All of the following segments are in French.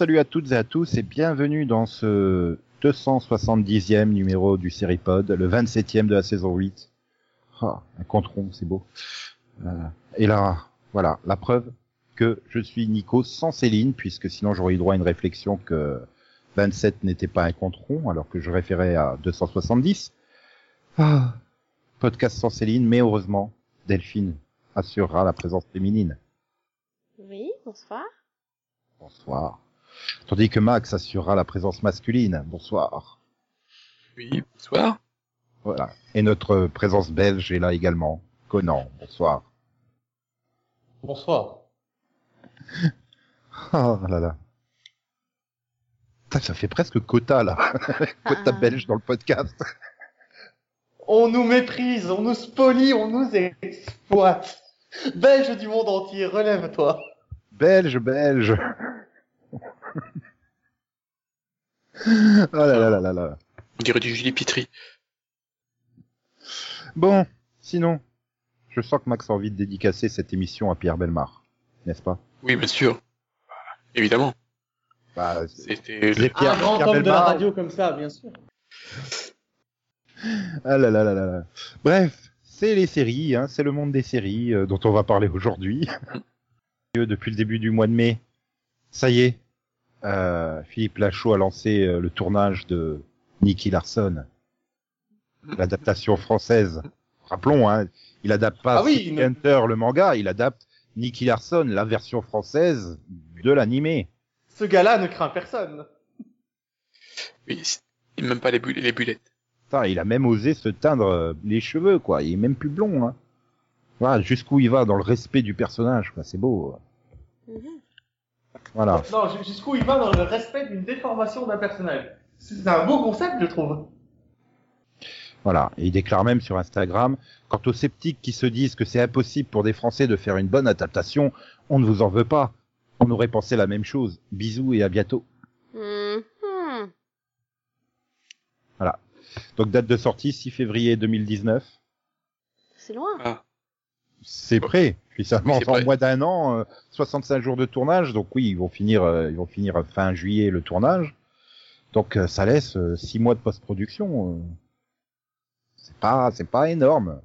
salut à toutes et à tous et bienvenue dans ce 270e numéro du Seripod, le 27e de la saison 8. Ah, un compte rond, c'est beau. Euh, et là, voilà, la preuve que je suis Nico sans Céline, puisque sinon j'aurais eu droit à une réflexion que 27 n'était pas un compte rond, alors que je référais à 270. Ah, podcast sans Céline, mais heureusement, Delphine assurera la présence féminine. Oui, bonsoir. Bonsoir. Tandis que Max assurera la présence masculine. Bonsoir. Oui, bonsoir. Voilà. Et notre présence belge est là également. Conan, bonsoir. Bonsoir. Oh là là. Ça fait presque quota là. quota Ah. belge dans le podcast. On nous méprise, on nous spolie, on nous exploite. Belge du monde entier, relève-toi. Belge, belge. oh là là là là là. On dirait du Julie Pitry. Bon, sinon, je sens que Max a envie de dédicacer cette émission à Pierre Belmar, n'est-ce pas? Oui, bien sûr. Bah, évidemment. bah, C'était Pierre, Un grand Pierre homme de la radio comme ça, bien sûr. Ah là là là là là. Bref, c'est les séries, hein, c'est le monde des séries euh, dont on va parler aujourd'hui. Depuis le début du mois de mai, ça y est, euh, Philippe Lachaud a lancé euh, le tournage de Nicky Larson, l'adaptation française. Rappelons, hein, il adapte pas Ah oui, Hunter, le manga, il adapte Nicky Larson, la version française de l'animé. Ce gars-là ne craint personne. Oui, et même pas les, bu- les bulettes. Putain, il a même osé se teindre euh, les cheveux, quoi. Il est même plus blond, hein. Voilà, jusqu'où il va dans le respect du personnage, quoi. C'est beau. Mhm. Voilà. Non, ju- jusqu'où il va dans le respect d'une déformation d'un personnage. C'est un beau concept, je trouve. Voilà. Et il déclare même sur Instagram, quant aux sceptiques qui se disent que c'est impossible pour des Français de faire une bonne adaptation, on ne vous en veut pas. On aurait pensé la même chose. Bisous et à bientôt. Mhm. Donc date de sortie 6 février 2019. C'est loin. Ah, C'est prêt. Puis ça Oui, avance c'est en prêt. moins d'un an, euh, 65 jours de tournage. Donc oui, ils vont finir, euh, ils vont finir fin juillet le tournage. Donc euh, ça laisse 6 mois de post-production. euh. C'est pas, c'est pas énorme.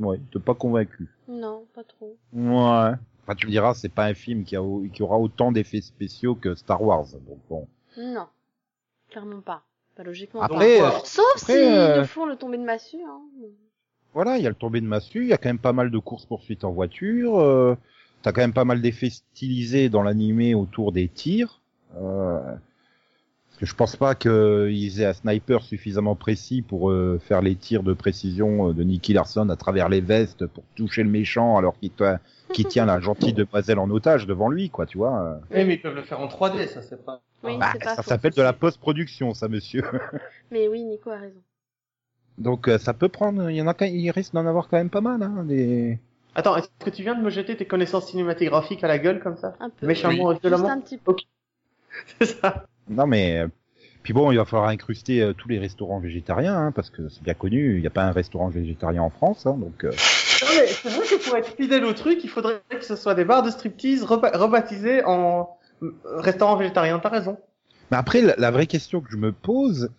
Ouais, t'es pas convaincu. Non, pas trop. Ouais. Enfin, tu me diras, c'est pas un film qui, a, qui aura autant d'effets spéciaux que Star Wars. Donc bon. Non. Clairement pas. Pas logiquement Après, pas. euh, Sauf après, s'ils euh, le font le tomber de massue. Hein. Voilà, il y a le tombé de massue, il y a quand même pas mal de courses poursuites en voiture. Euh, T'as quand même pas mal d'effets stylisés dans l'animé autour des tirs. Euh, parce que je pense pas qu'ils aient un sniper suffisamment précis pour euh, faire les tirs de précision euh, de Nicky Larson à travers les vestes pour toucher le méchant alors qu'il tient la gentille demoiselle en otage devant lui, quoi, tu vois. euh. Oui, mais ils peuvent le faire en 3D, ça c'est pas. Oui, Bah, pas ça s'appelle de la post-production, ça, monsieur. Mais oui, Nico a raison. Donc euh, ça peut prendre, il y en a, il risque d'en avoir quand même pas mal, hein, des. Attends, est-ce que tu viens de me jeter tes connaissances cinématographiques à la gueule comme ça Un peu. Méchamment et Juste violemment un petit peu. C'est ça. Non mais euh, puis bon, il va falloir incruster euh, tous les restaurants végétariens, hein, parce que c'est bien connu, il n'y a pas un restaurant végétarien en France, hein, donc. euh, Non, mais c'est vrai que pour être fidèle au truc, il faudrait que ce soit des bars de striptease reba- rebaptisés en restaurant végétarien. T'as raison. Mais après, la, la vraie question que je me pose,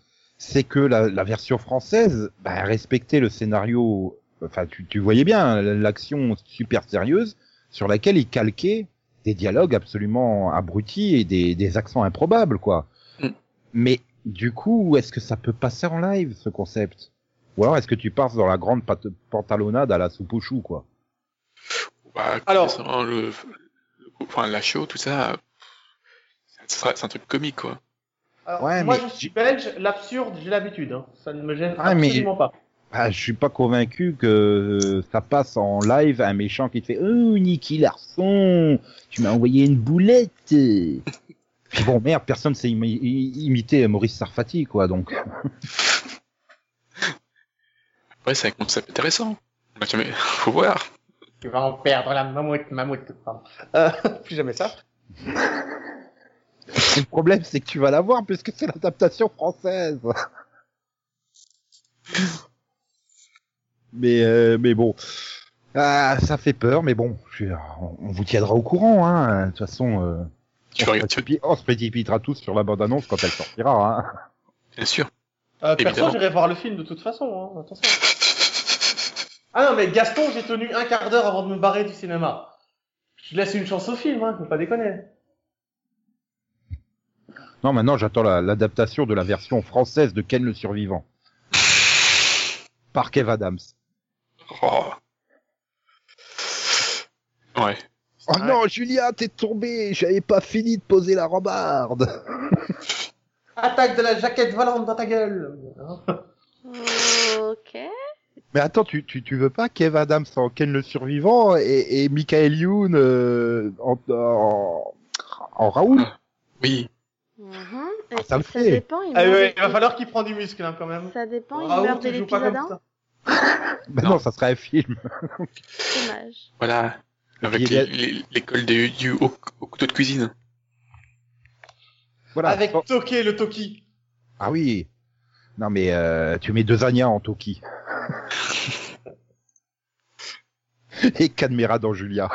c'est que la, la version française, bah, respectait le scénario. Enfin, tu, tu voyais bien l'action super sérieuse sur laquelle il calquait des dialogues absolument abrutis et des, des accents improbables, quoi. Mm. Mais du coup, est-ce que ça peut passer en live ce concept? Ou alors est-ce que tu passes dans la grande pat- pantalonnade à la soupe au chou, quoi? Bah, Alors- le, le- enfin, la show, tout ça, c'est un- c'est un truc comique, quoi. Alors, Ouais, moi, mais je suis belge, l'absurde, j'ai l'habitude. Hein. Ça ne me gêne Ah, mais- absolument pas. Ah, je suis pas convaincu que ça passe en live un méchant qui te fait Oh Nicky Larson, tu m'as envoyé une boulette. Puis bon merde, personne sait imi- i- imiter Maurice Sarfati quoi donc. Ouais, c'est un concept intéressant. Bah, jamais, faut voir. Tu vas en perdre la mammouth, mammouth. Pardon. Euh, plus jamais ça. Le problème c'est que tu vas l'avoir puisque c'est l'adaptation française. Mais euh, mais bon, ah, ça fait peur, mais bon, je, on, on vous tiendra au courant, hein. De toute façon, euh, on, se on précipitera tous sur la bande-annonce quand elle sortira. Hein. bien sûr. Euh, perso, j'irai voir le film de toute façon, hein. attention. Ah non, mais Gaston, j'ai tenu un quart d'heure avant de me barrer du cinéma. Je laisse une chance au film, hein, faut pas déconner. Non, maintenant j'attends la- l'adaptation de la version française de Ken le Survivant par Kev Adams. Oh. Ouais. Oh Ouais. non, Julia, t'es tombée, j'avais pas fini de poser la rambarde. Attaque de la jaquette volante dans ta gueule. Ok. Mais attends, tu, tu, tu veux pas Kev Adams en Ken le Survivant et, et Michael Youn euh, en, en, en Raoul? Oui. Mhm. Ah, ça le ça fait. dépend, il Ah ouais, il va falloir qu'il prend du muscle, hein, quand même. Ça dépend, il meurt pas l'épisode comme 1. ça. Ben non. Non. ça serait un film. Dommage. Voilà. Avec a- l'école de- du au, au couteau de cuisine. Voilà. Avec Oh, Toki, le Toki. Ah oui. Non mais euh, tu mets deux Anya en Toki. et Cadmera dans Julia.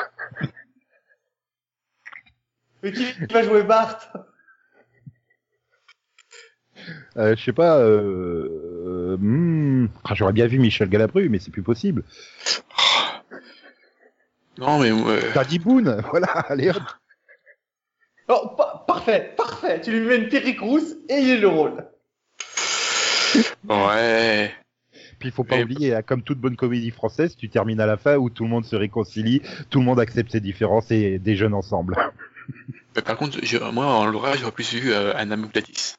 Mais qui va jouer Bart? Je sais pas. Euh, euh, hmm, ah, J'aurais bien vu Michel Galabru, mais c'est plus possible. Non, mais euh, Daddy Boone, voilà, allez hop. Oh, pa- parfait, parfait. Tu lui mets une perruque rousse et il est le rôle. ouais. Puis il faut pas Mais- oublier, hein, comme toute bonne comédie française, tu termines à la fin où tout le monde se réconcilie, tout le monde accepte ses différences et déjeune ensemble. Mais par contre, je- moi, en Laura, j'aurais plus vu euh, Anna Mouglatis.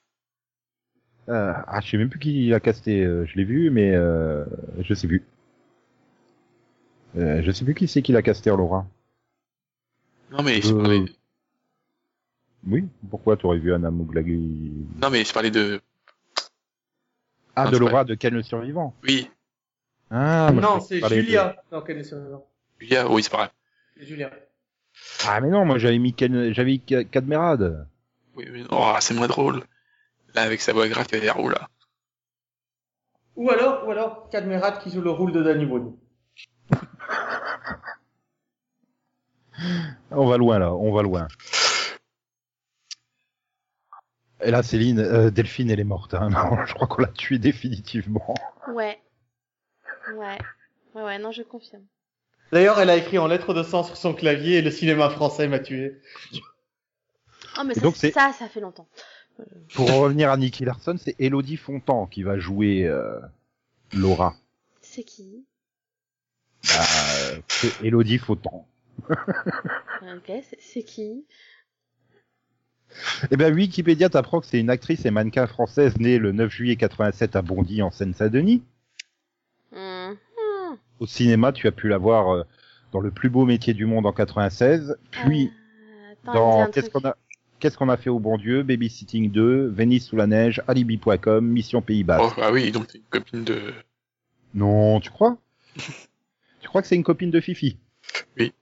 Euh, ah, je sais même plus qui l'a casté. euh, je l'ai vu, mais euh, je sais plus. Euh, je sais plus qui c'est qui l'a casté en Laura. Non, mais je Euh, parlais, Oui, pourquoi t'aurais vu Anna Mouglagui non, mais je parlais de, Ah, Non, de Laura de Ken le Survivant. oui, Ah, moi, non, c'est parlais de- Julia. Non, quelle est son Julia, oui, c'est pas grave. C'est Julia. Ah, mais non, moi j'avais mis Ken, j'avais Cadmerade. Oui, mais oh, c'est moins drôle. Là, avec sa voix grave, il y a des roues, là. Ou alors, ou alors, Cadmerat qui joue le rôle de Danny Boone. On va loin là, on va loin. Et là, Céline, euh, Delphine, elle est morte. Hein. Non, je crois qu'on l'a tuée définitivement. Ouais. Ouais. Ouais, ouais, non, je confirme. D'ailleurs, elle a écrit en lettres de sang sur son clavier et le cinéma français m'a tué. Oh, mais donc, ça, ça fait longtemps. Pour en revenir à Nicky Larson, c'est Elodie Fontan qui va jouer euh, Laura. C'est qui? Bah, c'est Elodie Fontan. Ok, c'est- qui? Eh ben, Wikipédia t'apprend que c'est une actrice et mannequin française née le 9 juillet 87 à Bondy en Seine-Saint-Denis. Hum, Au cinéma, tu as pu la voir euh, dans Le plus beau métier du monde en 96, puis euh, attends, dans Qu'est-ce qu'on a Qu'est-ce qu'on a fait au bon Dieu, Babysitting 2, Venise sous la neige, Alibi.com, Mission Pays Basque. Oh, ah oui, donc t'es une copine de... Non, tu crois? Tu crois que c'est une copine de Fifi? Oui.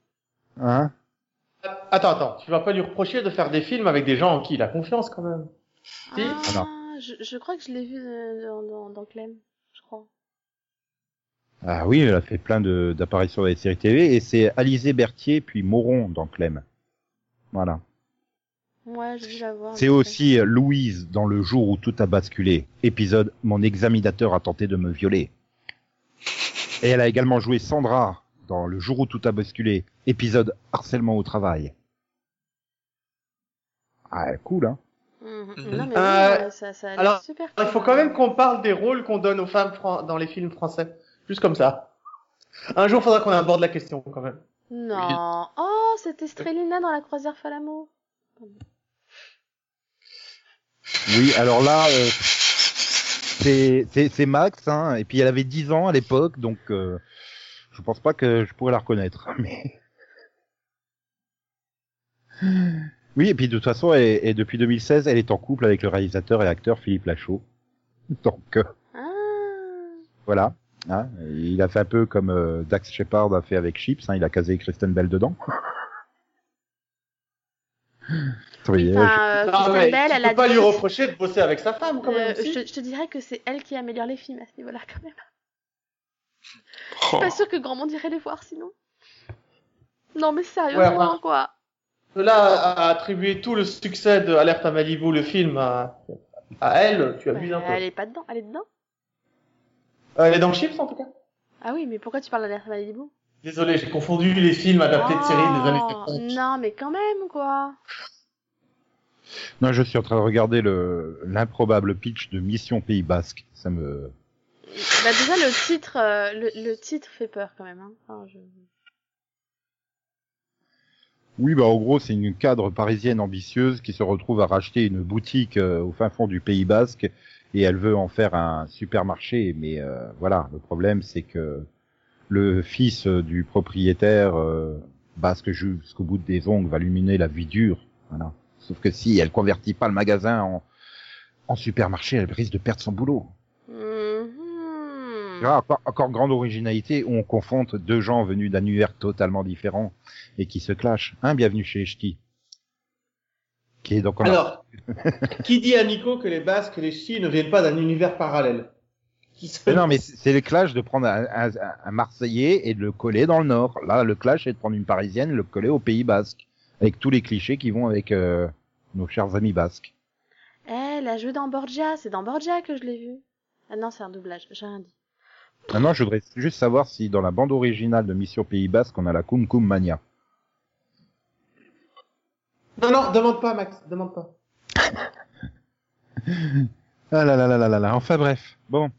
Hein? Attends, attends, tu vas pas lui reprocher de faire des films avec des gens en qui il a confiance quand même? Si. Ah, je, je crois que je l'ai vu euh, dans, dans, dans Clem, je crois. Ah oui, elle a fait plein d'apparitions dans les séries TV et c'est Alizé Berthier puis Moron dans Clem. Voilà. Ouais. C'est aussi euh, Louise dans Le jour où tout a basculé. Épisode Mon examinateur a tenté de me violer. Et elle a également joué Sandra dans Le jour où tout a basculé. Épisode Harcèlement au travail. Ah, cool, hein Mhm. Mhm. Non, mais Euh, oui, euh, ça, ça a l'air alors, super. Il faut quand même qu'on parle des rôles qu'on donne aux femmes dans les films français. Juste comme ça. Un jour, faudra qu'on aborde la question quand même. Non. Oh, c'était Strelina dans la croisière Falamo. Oui, alors là, euh, c'est Max, hein, et puis elle avait 10 ans à l'époque, donc euh, je pense pas que je pourrais la reconnaître. Mais... Oui, et puis de toute façon, et, et depuis 2016, elle est en couple avec le réalisateur et acteur Philippe Lachaud. Donc euh, Ah. voilà, hein, il a fait un peu comme euh, Dax Shepard a fait avec Chips, hein, il a casé Kristen Bell dedans. Oui, euh, Enfin, euh, Non, Kristen mais Bell, tu elle peux a pas dit- lui reprocher de bosser avec sa femme, quand Euh, même. si. je, je te dirais que c'est elle qui améliore les films à ce niveau-là, quand même. Oh. Pas sûr que grand monde irait les voir sinon. Non, mais Ouais, sérieusement, quoi. Là à attribuer tout le succès de Alerte à Malibu, le film, à, à elle, tu abuses un Bah, peu. elle est pas dedans, elle est dedans. Euh, Elle est dans Chips, en tout cas. Ah oui, mais pourquoi tu parles d'Alerte Malibu? Désolé, j'ai confondu les films adaptés de séries des années Oh, 70. Non, mais quand même, quoi. Non, je suis en train de regarder le l'improbable pitch de Mission Pays Basque. Ça me. Bah déjà le titre, euh, le, le titre fait peur quand même. Hein. Enfin, je- Oui, bah en gros, c'est une cadre parisienne ambitieuse qui se retrouve à racheter une boutique euh, au fin fond du Pays Basque et elle veut en faire un supermarché. Mais euh, voilà, le problème, c'est que le fils du propriétaire basque jusqu'au bout des ongles va lui mener la vie dure. Voilà. Sauf que si elle convertit pas le magasin en, en supermarché, elle risque de perdre son boulot. Mhm. Tu vois, encore, encore grande originalité où on confronte deux gens venus d'un univers totalement différent et qui se clashent. Hein, bienvenue chez Ch'ti. Qui est donc a- Alors, qui dit à Nico que les Basques et les Ch'tis ne viennent pas d'un univers parallèle? Qui se- Mais non, mais c'est c'est le clash de prendre un, un- un Marseillais et de le coller dans le Nord. Là, le clash est de prendre une Parisienne et de le coller au Pays Basque. Avec tous les clichés qui vont avec euh, nos chers amis basques. Eh, elle a joué dans Borgia, c'est dans Borgia que je l'ai vu. Ah non, c'est un doublage, j'ai rien dit. Maintenant, je voudrais juste savoir si dans la bande originale de Mission Pays Basque, on a la Kum Kum Mania. Non, non, demande pas, Max, demande pas. Ah là là là là là là. Enfin bref. Bon.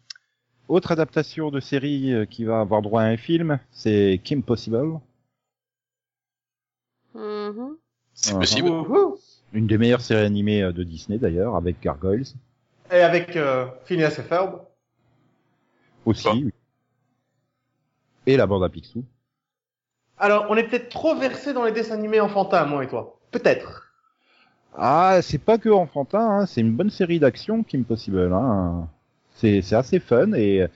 Autre adaptation de série euh, qui va avoir droit à un film, c'est Kim Possible. Mhm. C'est Ah, possible. Une des meilleures séries animées euh, de Disney d'ailleurs, avec Gargoyles Et avec euh, Phineas et Ferb. aussi. Ah. oui. Et la bande à Picsou. Alors, on est peut-être trop versé dans les dessins animés enfantins, moi et toi. Peut-être. Ah, c'est pas que enfantin, hein, c'est une bonne série d'action Kim Possible. Hein. C'est assez fun et euh,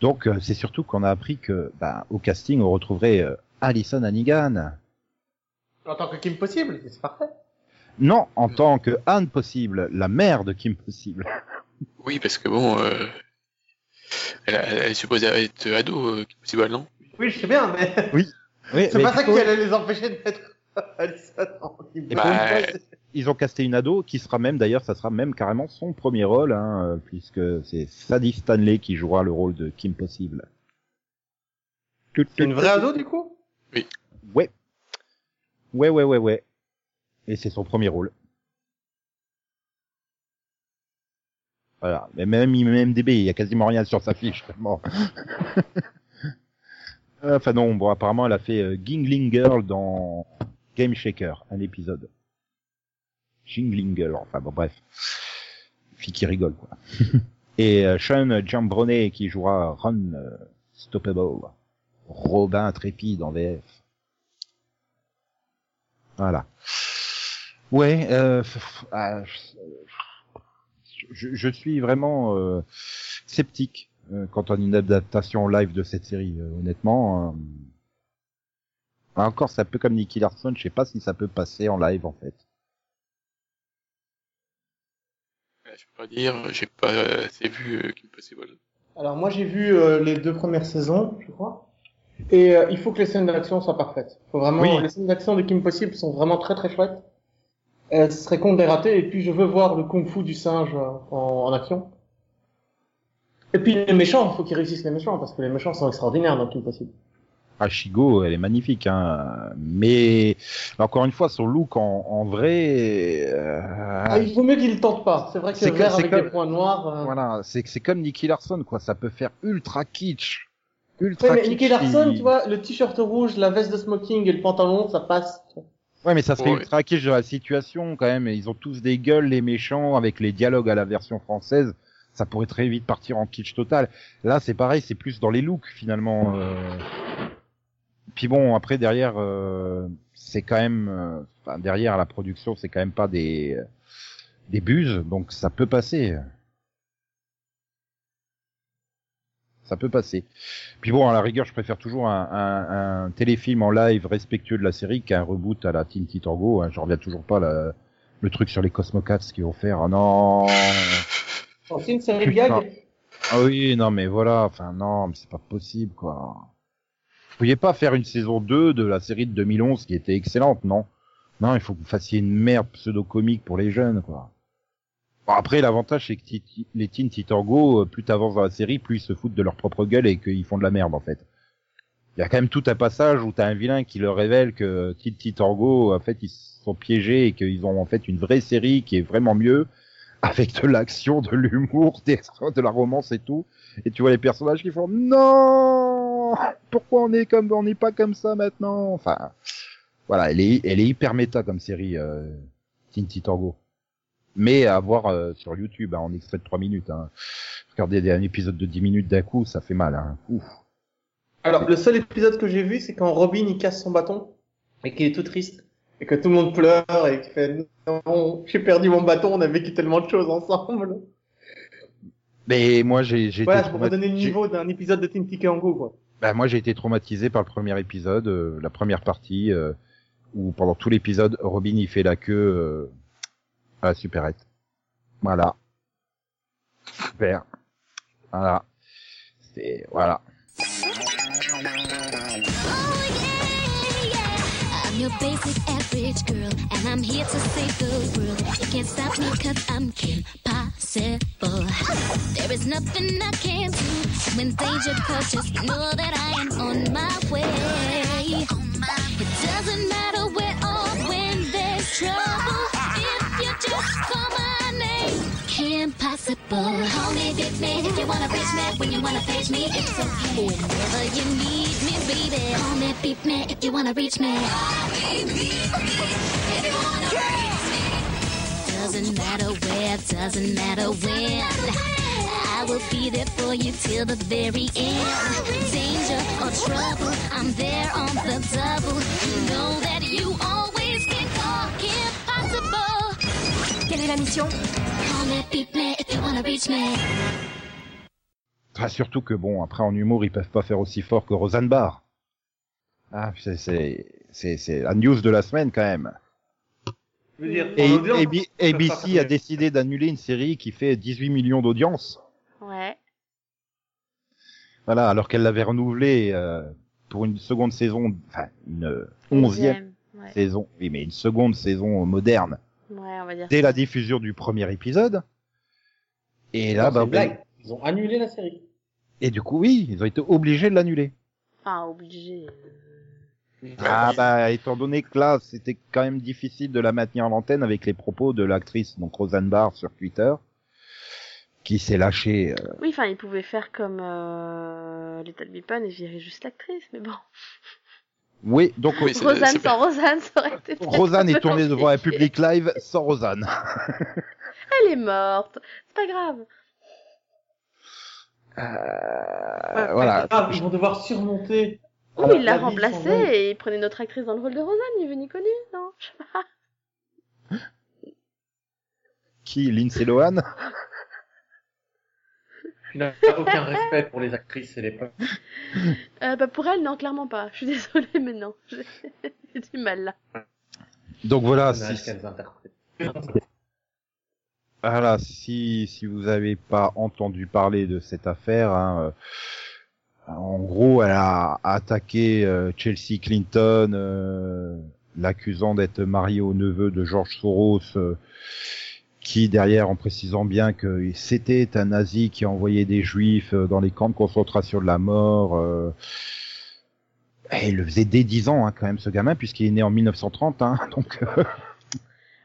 donc c'est surtout qu'on a appris que bah, au casting on retrouverait euh, Alison Hannigan. En tant que Kim Possible, c'est parfait. Non, en tant que Anne Possible, la mère de Kim Possible. Oui, parce que bon, euh, elle, elle est supposée être ado, euh, possible, non? Oui, je sais bien, mais Oui, c'est pas ça qui allait les empêcher de mettre Alison en Kim Et Bah, Possible. Ils ont casté une ado qui sera même, d'ailleurs, ça sera même carrément son premier rôle, hein, euh, puisque c'est Sadie Stanley qui jouera le rôle de Kim Possible. C'est une vraie ado, du coup? Ouais. Ouais, ouais, ouais, ouais. Et c'est son premier rôle. Voilà. Mais même IMDB, il y a quasiment rien sur sa fiche, tellement. enfin non, bon, apparemment, elle a fait euh, Gingling Girl dans Game Shaker, un épisode. Gingling Girl, enfin bon, bref. Fille qui rigole, quoi. Et euh, Sean Giambronet qui jouera Run euh, Stoppable. Robin Intrépide en VF. Voilà. Ouais, euh, ah, je, je suis vraiment euh, sceptique euh, quant à une adaptation live de cette série. euh, honnêtement, euh, ah, encore c'est un peu comme Nicky Larson. Je sais pas si ça peut passer en live en fait. Euh, Je peux pas dire, j'ai pas assez vu euh, Kim Possible. Alors moi j'ai vu euh, les deux premières saisons, je crois. Et euh, il faut que les scènes d'action soient parfaites. Faut vraiment Oui. les scènes d'action de Kim Possible sont vraiment très très chouettes. Euh, ce serait con de les rater et puis je veux voir le kung-fu du singe en, en action. Et puis les méchants, il faut qu'ils réussissent les méchants parce que les méchants sont extraordinaires dans Kim Possible. Ashigo, elle est magnifique, hein. Mais encore une fois, son look en, en vrai, euh, Ah, il vaut mieux qu'ils le tentent pas. C'est vrai que C'est vert avec comme- des points noirs. euh, voilà, c'est c'est comme Nicky Larson, quoi. Ça peut faire ultra kitsch, ultra Ouais, mais. Nicky Larson, tu vois, le t-shirt rouge, la veste de smoking et le pantalon, ça passe. Ouais, mais ça serait Ouais. ultra kitsch de la situation quand même. Ils ont tous des gueules, les méchants, avec les dialogues à la version française. Ça pourrait très vite partir en kitsch total. Là, c'est pareil, c'est plus dans les looks finalement. euh. Puis bon, après derrière, euh, c'est quand même, euh, enfin, derrière la production, c'est quand même pas des des buses, donc ça peut passer. Ça peut passer. Puis bon, à la rigueur, je préfère toujours un, un, un téléfilm en live respectueux de la série qu'un reboot à la Teen Titango. Hein, je reviens toujours pas la, Le truc sur les Cosmocats qu'ils vont faire, oh non Oh, C'est une série de gags. Ah oui, non mais voilà, enfin non, mais c'est pas possible quoi. Vous pouviez pas faire une saison 2 de la série de 2011 qui était excellente, non? Non, il faut que vous fassiez une merde pseudo-comique pour les jeunes quoi. Bon, après, l'avantage c'est que les Teen Titan Go, euh, plus t'avances dans la série, plus ils se foutent de leur propre gueule et qu'ils font de la merde en fait. Il y a quand même tout un passage où t'as un vilain qui leur révèle que Teen Titan Go, en fait, ils sont piégés et qu'ils ont en fait une vraie série qui est vraiment mieux, avec de l'action, de l'humour, de la romance et tout. Et tu vois les personnages qui font non, pourquoi on est comme on n'est pas comme ça maintenant? Enfin, voilà, elle est elle est hyper méta comme série euh, Teen. Mais à voir euh, sur YouTube hein, en extrait de 3 minutes. Hein. Regarder des- un épisode de 10 minutes d'un coup, ça fait mal. Hein. Ouf. Alors, le seul épisode que j'ai vu, c'est quand Robin il casse son bâton et qu'il est tout triste et que tout le monde pleure et qu'il fait non, j'ai perdu mon bâton, on a vécu tellement de choses ensemble. Mais moi j'ai j'ai Voilà, pour vous donner le niveau d'un épisode de Team Tikango, quoi. Bah, moi j'ai été traumatisé par le premier épisode, euh, la première partie, euh, où pendant tout l'épisode, Robin il fait la queue euh, à la supérette. Voilà. Super. Voilà. C'est voilà. Your basic average girl, and I'm here to save the world. You can't stop me cause I'm impossible. There is nothing I can't do. When danger calls, just know that I am on my way. It doesn't matter where or when there's trouble. Impossible. Call me, beat me if you wanna reach me. When you wanna page me, it's okay. Whenever you need me, baby. Call me, beat me if you wanna reach me. Doesn't matter where, doesn't matter when. I will be there for you till the very end. Danger or trouble, I'm there on the double. You know that you always can call impossible. Quelle est la mission Enfin, surtout que bon, après en humour, ils peuvent pas faire aussi fort que Roseanne Barr. Ah, c'est c'est c'est c'est la news de la semaine quand même. Je veux dire, Et audience, AB- ABC a décidé d'annuler une série qui fait 18 millions d'audience. Ouais. Voilà, alors qu'elle l'avait renouvelée euh, pour une seconde saison, enfin une onzième Onzième. Ouais. saison. Oui, mais une seconde saison moderne. Ouais, on va dire. Dès ça. la diffusion du premier épisode. Et là, bah. Ils ont annulé la série. et du coup, oui, ils ont été obligés de l'annuler. Enfin, obligé. Ah bah, étant donné que là, c'était quand même difficile de la maintenir à l'antenne avec les propos de l'actrice, donc Roseanne Barr sur Twitter, qui s'est lâchée. euh, Oui, enfin, ils pouvaient faire comme euh, Little Weapon et virer juste l'actrice, mais bon. Oui, donc Oui, c'est- Rosanne sans Rosanne, ça aurait été. Rosanne est tournée devant un public live sans Rosanne. Elle est morte. C'est pas grave. Euh, voilà. Ah, ils vont devoir surmonter. Alors, il l'a remplacée et il prenait notre actrice dans le rôle de Rosanne, ni vu ni connu, non? Je sais pas. Qui? Lindsay Lohan? Tu n'as aucun respect pour les actrices et les femmes. Euh, bah pour elle, non, clairement pas. Je suis désolée, mais non. J'ai du mal là. Donc voilà, si, voilà, si si vous avez pas entendu parler de cette affaire, hein, euh, en gros, elle a attaqué euh, Chelsea Clinton, euh, l'accusant d'être mariée au neveu de George Soros, euh, qui derrière, en précisant bien que c'était un nazi qui envoyait des juifs euh, dans les camps de concentration de la mort. euh, et il le faisait dès 10 ans, hein, quand même, ce gamin, puisqu'il est né en 1930, hein, donc. euh,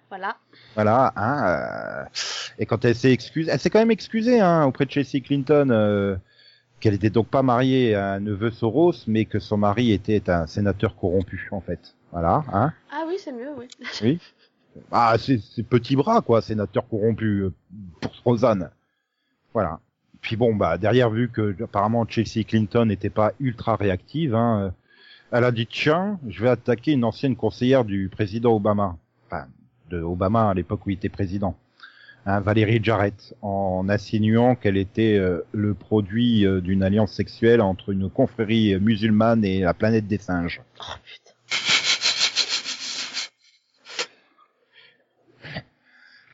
Voilà. Voilà, hein, euh, et quand elle s'est excusée, elle s'est quand même excusée hein, auprès de Chelsea Clinton, euh, qu'elle était donc pas mariée à un neveu Soros, mais que son mari était un sénateur corrompu en fait. Voilà, hein. Ah oui, c'est mieux, oui. Oui. Ah, c'est petit bras quoi, sénateur corrompu euh, pour Rosanne. Voilà. Puis bon, bah derrière vu que apparemment Chelsea Clinton n'était pas ultra réactive, hein, euh, elle a dit tiens, je vais attaquer une ancienne conseillère du président Obama, enfin de Obama à l'époque où il était président, hein, Valérie Jarrett, en insinuant qu'elle était euh, le produit euh, d'une alliance sexuelle entre une confrérie musulmane et la planète des singes. Oh putain.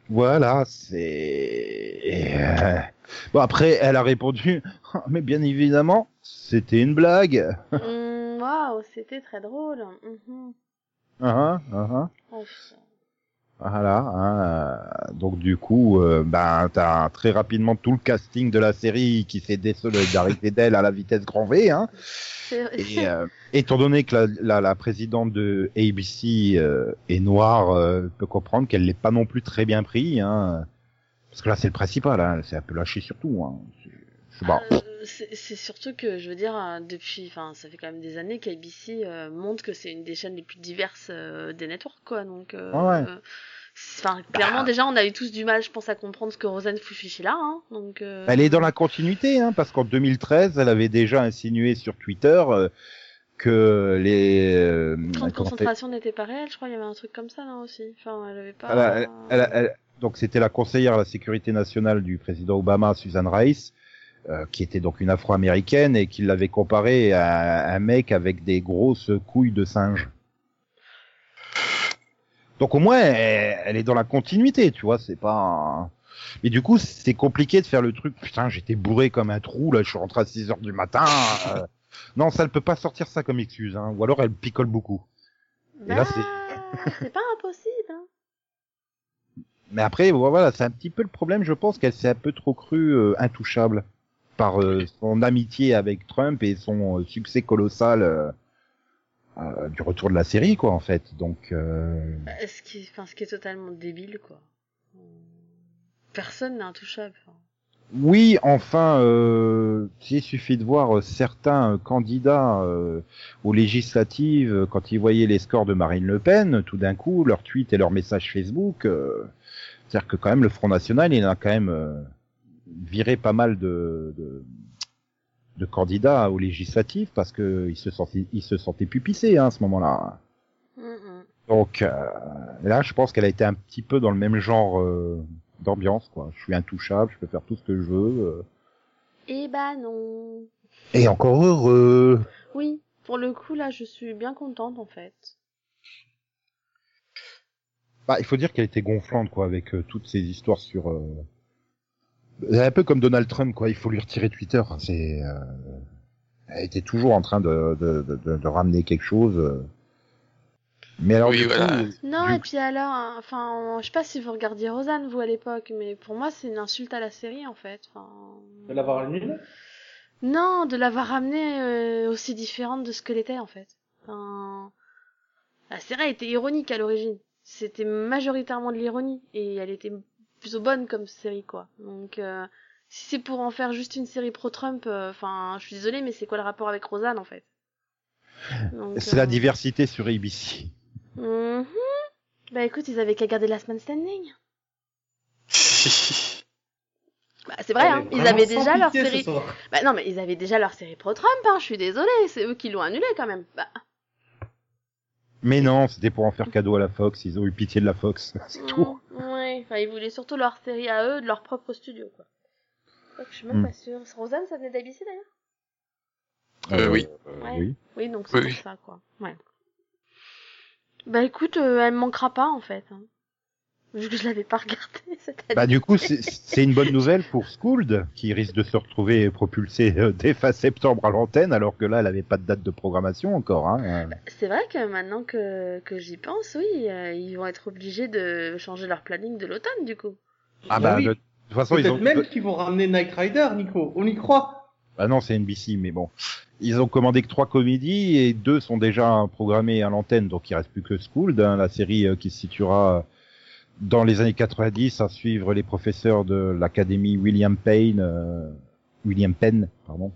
Voilà, c'est... euh, Bon, après, elle a répondu, mais bien évidemment, c'était une blague. Hum, Waouh, c'était très drôle. Mhm. Ah, ah, ah. Oh, putain. Voilà. hein, euh, donc du coup, euh, ben t'as très rapidement tout le casting de la série qui s'est désolidarisé d'elle à la vitesse grand V. Hein. Et euh, étant donné que la, la, la présidente de ABC euh, est noire, euh, peut comprendre qu'elle l'est pas non plus très bien pris. Hein. Parce que là, c'est le principal. Hein. C'est un peu lâché surtout. Hein. Je sais pas. C'est surtout que je veux dire euh, depuis enfin ça fait quand même des années qu'ABC euh, montre que c'est une des chaînes les plus diverses euh, des networks quoi. Donc euh, Ouais, enfin clairement déjà on a eu tous du mal je pense à comprendre ce que Rosanne Fufichi là hein. Donc euh, Elle est dans la continuité, hein, parce qu'en 2013, elle avait déjà insinué sur Twitter euh, que les... euh, de concentration n'était pas réel je crois il y avait un truc comme ça là aussi. Enfin elle avait pas Elle a- elle- elle a- elle- donc c'était la conseillère à la sécurité nationale du président Obama, Susan Rice, euh, qui était donc une Afro-américaine et qui l'avait comparée à un mec avec des grosses couilles de singe. Donc au moins, elle, elle est dans la continuité, tu vois, c'est pas... un- Mais du coup, c'est compliqué de faire le truc, putain, j'étais bourré comme un trou, là, je suis rentré à 6 heures du matin. euh. Non, ça ne peut pas sortir ça comme excuse, hein. ou alors elle picole beaucoup. Et là, Bah, c'est- c'est pas impossible hein. Mais après, voilà, c'est un petit peu le problème, je pense qu'elle s'est un peu trop crue euh, intouchable par euh, son amitié avec Trump et son euh, succès colossal euh, du retour de la série, quoi, en fait. Donc, ce qui est enfin ce qui est totalement débile quoi personne n'est intouchable oui, enfin, euh, il suffit de voir euh, certains candidats euh, aux législatives, quand ils voyaient les scores de Marine Le Pen, tout d'un coup, leurs tweets et leurs messages Facebook, euh, c'est-à-dire que quand même le Front National, il a quand même euh, viré pas mal de, de, de candidats aux législatives parce que ils se sentaient, ils se sentaient pupissés hein, à ce moment-là. Donc euh, là, je pense qu'elle a été un petit peu dans le même genre euh, d'ambiance, quoi. Je suis intouchable, je peux faire tout ce que je veux. euh. eh bah non Et encore heureux. Oui, pour le coup, là, je suis bien contente, en fait. Bah, il faut dire qu'elle était gonflante, quoi, avec euh, toutes ces histoires sur. Euh... Elle est un peu comme Donald Trump, quoi. Il faut lui retirer Twitter. C'est. Euh... Elle était toujours en train de, de, de, de- ramener quelque chose. euh. Mais alors, Oui, du voilà. coup, Non, Du et puis alors, hein, enfin, je sais pas si vous regardiez Rosanne, vous, à l'époque, mais pour moi, c'est une insulte à la série, en fait. Enfin... De l'avoir annulé Non, de l'avoir ramenée euh, aussi différente de ce qu'elle était, en fait. Enfin... La série était ironique à l'origine. C'était majoritairement de l'ironie, et elle était plutôt bonne comme série, quoi. Donc, euh, si c'est pour en faire juste une série pro-Trump, euh, enfin, je suis désolée, mais c'est quoi le rapport avec Rosanne, en fait? C'est la euh, diversité sur ABC. Mhm. Bah écoute, ils avaient qu'à garder Last Man Standing. Bah c'est vrai, hein. ils avaient déjà leur série. Bah non, mais ils avaient déjà leur série pro Trump, hein. Je suis désolée, c'est eux qui l'ont annulé quand même. Bah. Mais non, c'était pour en faire cadeau à la Fox. Ils ont eu pitié de la Fox. C'est tout. Enfin, ils voulaient surtout leur série à eux, de leur propre studio, quoi. Donc, je suis même Hmm. pas sûre. Rosanne, ça venait d'ABC d'ailleurs? Euh, oui. euh, Ouais. oui. Oui, donc c'est Oui, pour oui. ça, quoi. Ouais. Bah écoute, euh, elle me manquera pas en fait. hein. Vu que je l'avais pas regardée cette année. Bah du coup, c'est- une bonne nouvelle pour Scould, qui risque de se retrouver propulsé euh, dès fin septembre à l'antenne, alors que là, elle avait pas de date de programmation encore. Hein. C'est vrai que maintenant que, que j'y pense, oui, euh, ils vont être obligés de changer leur planning de l'automne du coup. Ah bah, oui. de toute façon, ils Peut-être ont... même qu'ils vont ramener Knight Rider, Nico. On y croit. Bah non, c'est NBC, mais bon. Ils ont commandé que trois comédies et deux sont déjà programmées à l'antenne, donc il reste plus que Schooled, hein, la série euh, qui se situera dans les années 90 à suivre les professeurs de l'académie William Payne, euh, William Penn, pardon.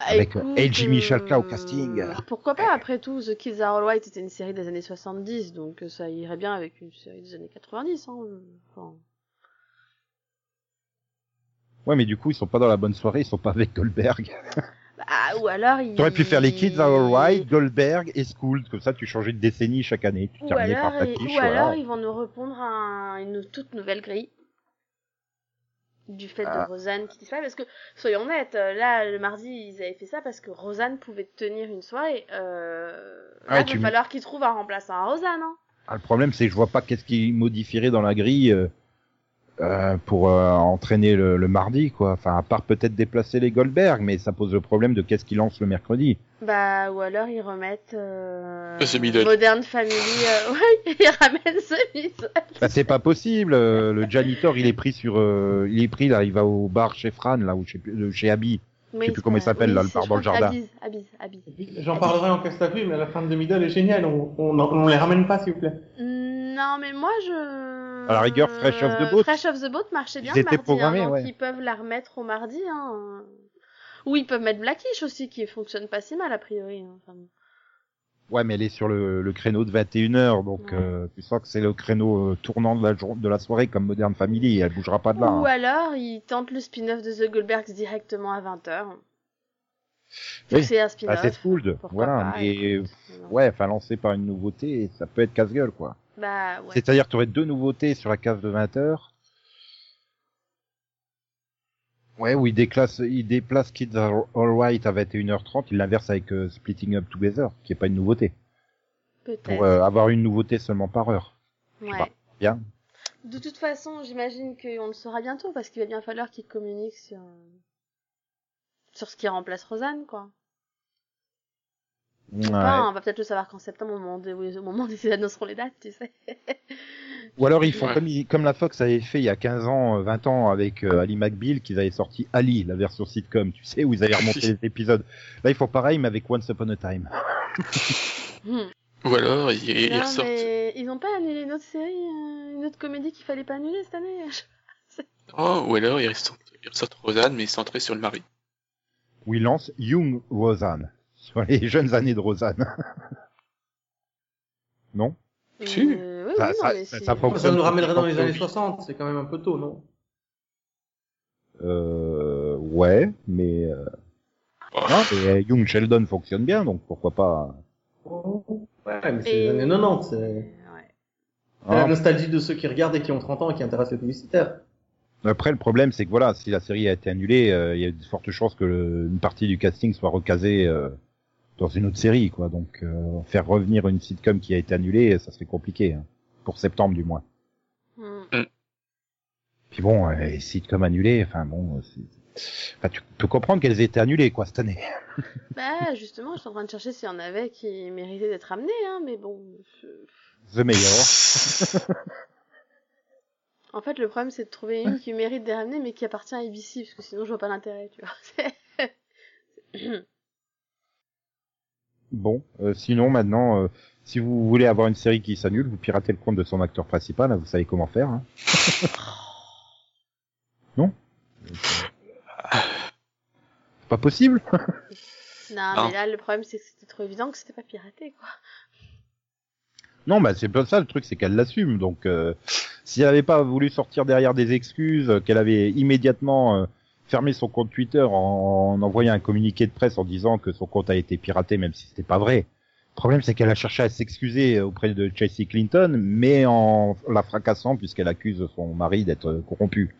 Avec, euh, Écoute, L.J. Michalka au casting. Pourquoi pas Après tout, The Kids Are All White était une série des années 70, donc euh, ça irait bien avec une série des années 90. Hein. Enfin, Ouais, mais du coup, ils sont pas dans la bonne soirée, ils sont pas avec Goldberg. bah, ou alors ils... T'aurais pu faire les Kids Are Alright, Goldberg et Schooled, comme ça tu changeais de décennie chaque année. Tu Ou terminais alors, par ta quiche, ou voilà. alors ils vont nous répondre à une toute nouvelle grille du fait Ah. de Rosanne qui disparaît parce que soyons honnêtes euh, là le mardi ils avaient fait ça parce que Rosanne pouvait tenir une soirée euh... Ouais, là, il va falloir qu'ils trouvent un remplaçant à Rosanne hein. Ah, le problème, c'est que je vois pas qu'est-ce qui modifierait dans la grille euh, euh, pour euh, entraîner le, le mardi, quoi. Enfin, à part peut-être déplacer les Goldberg, mais ça pose le problème de qu'est-ce qu'ils lancent le mercredi. Bah, ou alors ils remettent euh. Modern Family. Euh... Ouais, ils ramènent The Middle. Bah, c'est pas possible. euh, le janitor, il est pris sur, euh, il est pris là, il va au bar chez Fran là, ou chez, euh, chez Abby. Oui, plus comment il s'appelle, là, le bar dans le jardin. J'en parlerai en casse mais la femme de Middle est géniale. On, on, on les ramène pas, s'il vous plaît. Non, mais moi je. À la rigueur, Fresh of the Boat. Fresh of the Boat marchait bien Ils étaient mardi, programmés, hein, donc ouais. ils peuvent la remettre au mardi. Hein. Ou ils peuvent mettre Blackish aussi, qui fonctionne pas si mal a priori. hein. Enfin, Ouais, mais elle est sur le, le créneau de 21h, donc Ouais. euh, tu sens que c'est le créneau euh, tournant de la, de la soirée comme Modern Family, et elle bougera pas de là. Ou hein. alors ils tentent le spin-off de The Goldbergs directement à 20h. Oui. C'est un spin-off. c'est cool, voilà, pas, mais ouais, enfin lancé par une nouveauté, ça peut être casse-gueule, quoi. Bah ouais. C'est-à-dire que tu aurais deux nouveautés sur la case de 20h. Ouais, où il déclasse, il déplace Kids Are Alright à 21h30, il l'inverse avec euh, Splitting Up Together, qui est pas une nouveauté. Peut-être. Pour euh, avoir une nouveauté seulement par heure. ouais. Bien. De toute façon, j'imagine qu'on le saura bientôt parce qu'il va bien falloir qu'ils communiquent sur sur ce qui remplace Rosanne, quoi. Ouais. Enfin, on va peut-être le savoir qu'en septembre, au moment, de, au moment où ils annonceront les dates, tu sais. Ou alors ils font Ouais. comme, ils- comme la Fox avait fait il y a 15 ans, euh, 20 ans avec euh, Ali McBeal, qu'ils avaient sorti Ali, la version sitcom, tu sais, où ils avaient remonté les épisodes. Là, ils font pareil, mais avec Once Upon a Time. Hmm. Ou alors, ils, ils Non, ressortent. mais ils ont pas annulé une autre série, euh, une autre comédie qu'il fallait pas annuler cette année. Oh, ou alors, ils ressortent, ils ressortent Rosanne, mais centré sur le mari. Où ils lancent Young Rosanne, sur les jeunes années de Rosanne. non? Si. Euh, oui, Ça- oui, ça- mais ça- c'est- ça Ça nous ramènerait dans les années 60, c'est quand même un peu tôt, non? Euh, ouais, mais, euh, Oh, non, mais euh, Young Sheldon fonctionne bien, donc pourquoi pas. Ouais, mais c'est Et- les années 90, c'est Ouais. c'est la nostalgie de ceux qui regardent et qui ont 30 ans et qui intéressent les publicitaires. Après, le problème, c'est que voilà, si la série a été annulée, euh, il y a de fortes chances que le- une partie du casting soit recasée euh, dans une autre série, quoi. Donc, euh, faire revenir une sitcom qui a été annulée, ça serait compliqué, hein. pour septembre du moins. Hmm. Puis bon, euh, les sitcoms annulées, enfin bon, c'est- enfin, tu peux comprendre qu'elles aient été annulées, quoi, cette année. Bah, justement, je suis en train de chercher s'il y en avait qui méritaient d'être amenés, hein, mais bon. je- The Mayor. En fait, le problème, c'est de trouver une qui mérite d'être amenée, mais qui appartient à ABC, parce que sinon, je vois pas l'intérêt, tu vois. Bon, euh, sinon maintenant, euh, si vous voulez avoir une série qui s'annule, vous piratez le compte de son acteur principal, hein, vous savez comment faire. Hein. non? C'est pas possible non, Non. mais là, le problème, c'est que c'était trop évident que c'était pas piraté, quoi. Non, bah c'est pas ça le truc, c'est qu'elle l'assume. Donc, euh, si elle avait pas voulu sortir derrière des excuses, euh, qu'elle avait immédiatement fermé son compte Twitter en, en envoyant un communiqué de presse en disant que son compte a été piraté, même si c'était pas vrai. Le problème, c'est qu'elle a cherché à s'excuser auprès de Chelsea Clinton, mais en la fracassant puisqu'elle accuse son mari d'être corrompu.